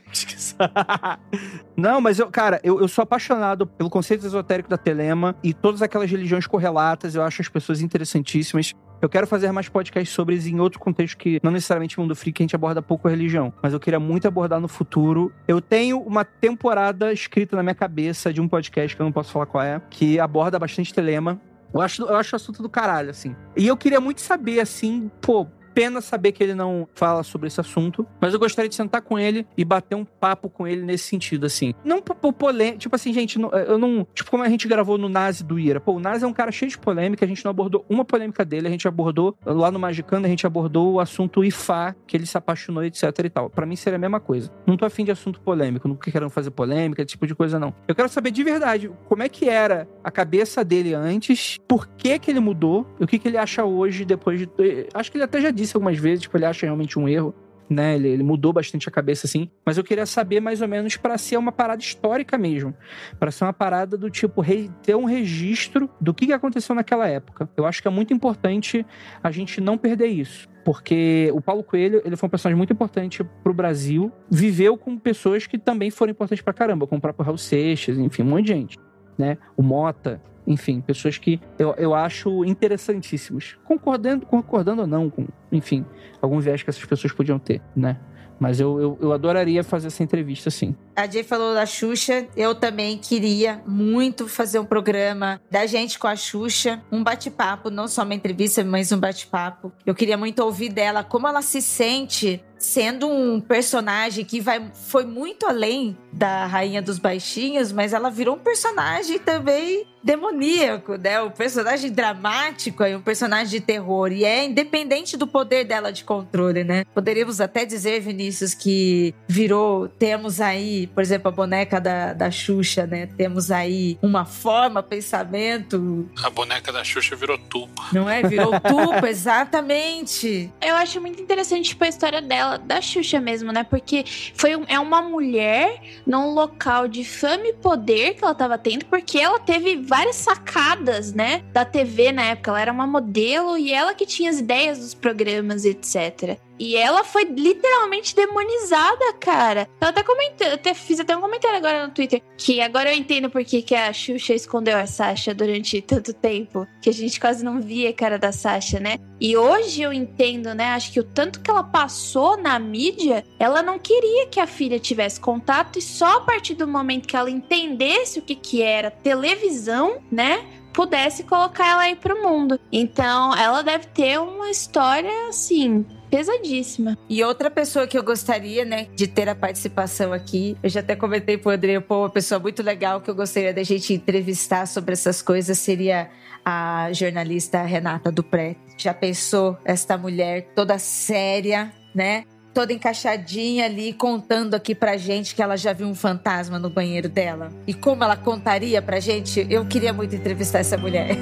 Não, mas eu, cara, eu, eu sou apaixonado pelo conceito esotérico da Telema e todas aquelas religiões correlatas. Eu acho as pessoas interessantíssimas. Eu quero fazer mais podcasts sobre isso em outro contexto que não necessariamente mundo freak, que a gente aborda pouco religião. Mas eu queria muito abordar no futuro. Eu tenho uma temporada escrita na minha cabeça de um podcast que eu não posso falar qual é, que aborda bastante telema. Eu acho, eu acho o assunto do caralho, assim. E eu queria muito saber, assim, pô, pena saber que ele não fala sobre esse assunto, mas eu gostaria de sentar com ele e bater um papo com ele nesse sentido, assim. Não por, polêmica, tipo assim, gente, eu não. Tipo, como a gente gravou no Nazi do Ira. Pô, o Nazi é um cara cheio de polêmica, a gente não abordou uma polêmica dele, a gente abordou, lá no Magicando, a gente abordou o assunto Ifá, que ele se apaixonou, etc e tal. Pra mim seria a mesma coisa. Não tô afim de assunto polêmico, não quero fazer polêmica, esse tipo de coisa, não. Eu quero saber de verdade como é que era a cabeça dele antes, por que que ele mudou, o que que ele acha hoje, depois de. Acho que ele até já disse algumas vezes, tipo, ele acha realmente um erro. Né, ele, ele mudou bastante a cabeça assim, mas eu queria saber mais ou menos pra ser uma parada histórica mesmo, Pra ser uma parada do tipo ter um registro do que aconteceu naquela época. Eu acho que é muito importante a gente não perder isso. Porque o Paulo Coelho, ele foi um personagem muito importante pro Brasil. Viveu com pessoas que também foram importantes pra caramba, como o próprio Raul Seixas, enfim, um monte de gente. Né? O Mota, enfim, pessoas que eu, eu acho interessantíssimos. Concordando, concordando ou não com, enfim, algum viés que essas pessoas podiam ter, né? Mas eu, eu, eu adoraria fazer essa entrevista, sim. A Jay falou da Xuxa. Eu também queria muito fazer um programa da gente com a Xuxa. Um bate-papo, não só uma entrevista, mas um bate-papo. Eu queria muito ouvir dela como ela se sente sendo um personagem que vai, foi muito além da Rainha dos Baixinhos, mas ela virou um personagem também demoníaco, né? Um personagem dramático e um personagem de terror. E é independente do poder dela de controle, né? Poderíamos até dizer, Vinícius, que virou. Temos aí, por exemplo, a boneca da, da Xuxa, né? Temos aí uma forma, pensamento. A boneca da Xuxa virou tubo. Não é? Virou tupa, exatamente. Eu acho muito interessante, tipo, a história dela, da Xuxa mesmo, né? Porque foi, um- é uma mulher num local de fama e poder que ela tava tendo, porque ela teve várias sacadas, né? Da TV na época. Ela era uma modelo e ela que tinha as ideias dos programas, etc. E ela foi literalmente demonizada, cara. Eu até comentei, até fiz até um comentário agora no Twitter. Que agora eu entendo por que, que a Xuxa escondeu a Sasha durante tanto tempo. Que a gente quase não via a cara da Sasha, né? E hoje eu entendo, né? Acho que o tanto que ela passou na mídia, ela não queria que a filha tivesse contato. E só a partir do momento que ela entendesse o que, que era televisão, né? Pudesse colocar ela aí pro mundo. Então, ela deve ter uma história, assim, pesadíssima. E outra pessoa que eu gostaria, né, de ter a participação aqui, eu já até comentei pro André, pô, uma pessoa muito legal que eu gostaria da gente entrevistar sobre essas coisas seria a jornalista Renata Dupré. Já pensou esta mulher toda séria, né? Toda encaixadinha ali, contando aqui pra gente que ela já viu um fantasma no banheiro dela. E como ela contaria pra gente, eu queria muito entrevistar essa mulher.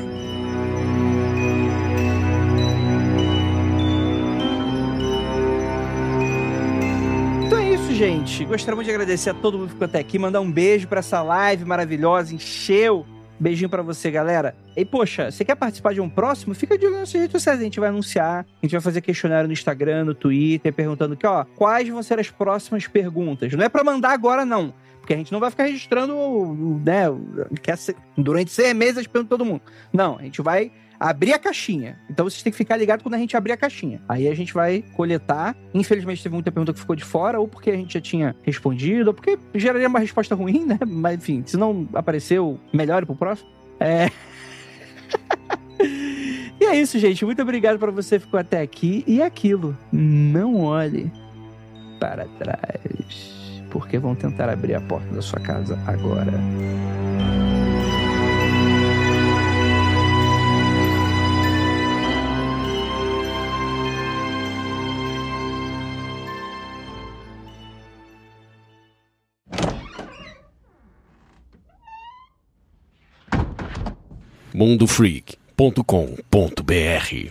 Gente. Gostaria muito de agradecer a todo mundo que ficou até aqui, mandar um beijo pra essa live maravilhosa, encheu Beijinho pra você, galera. E, poxa, você quer participar de um próximo? Fica de olho nas redes sociais. A gente vai anunciar. A gente vai fazer questionário no Instagram, no Twitter, perguntando aqui, ó, quais vão ser as próximas perguntas. Não é pra mandar agora, não. Porque a gente não vai ficar registrando, né, durante seis meses perguntando todo mundo. Não, a gente vai abrir a caixinha. Então vocês têm que ficar ligados quando a gente abrir a caixinha. Aí a gente vai coletar. Infelizmente teve muita pergunta que ficou de fora, ou porque a gente já tinha respondido, ou porque geraria uma resposta ruim, né? Mas enfim, se não apareceu, melhore pro próximo. É. e é isso, gente. Muito obrigado para você que ficou até aqui. E é aquilo, não olhe para trás. Porque vão tentar abrir a porta da sua casa agora. mundofreak.com.br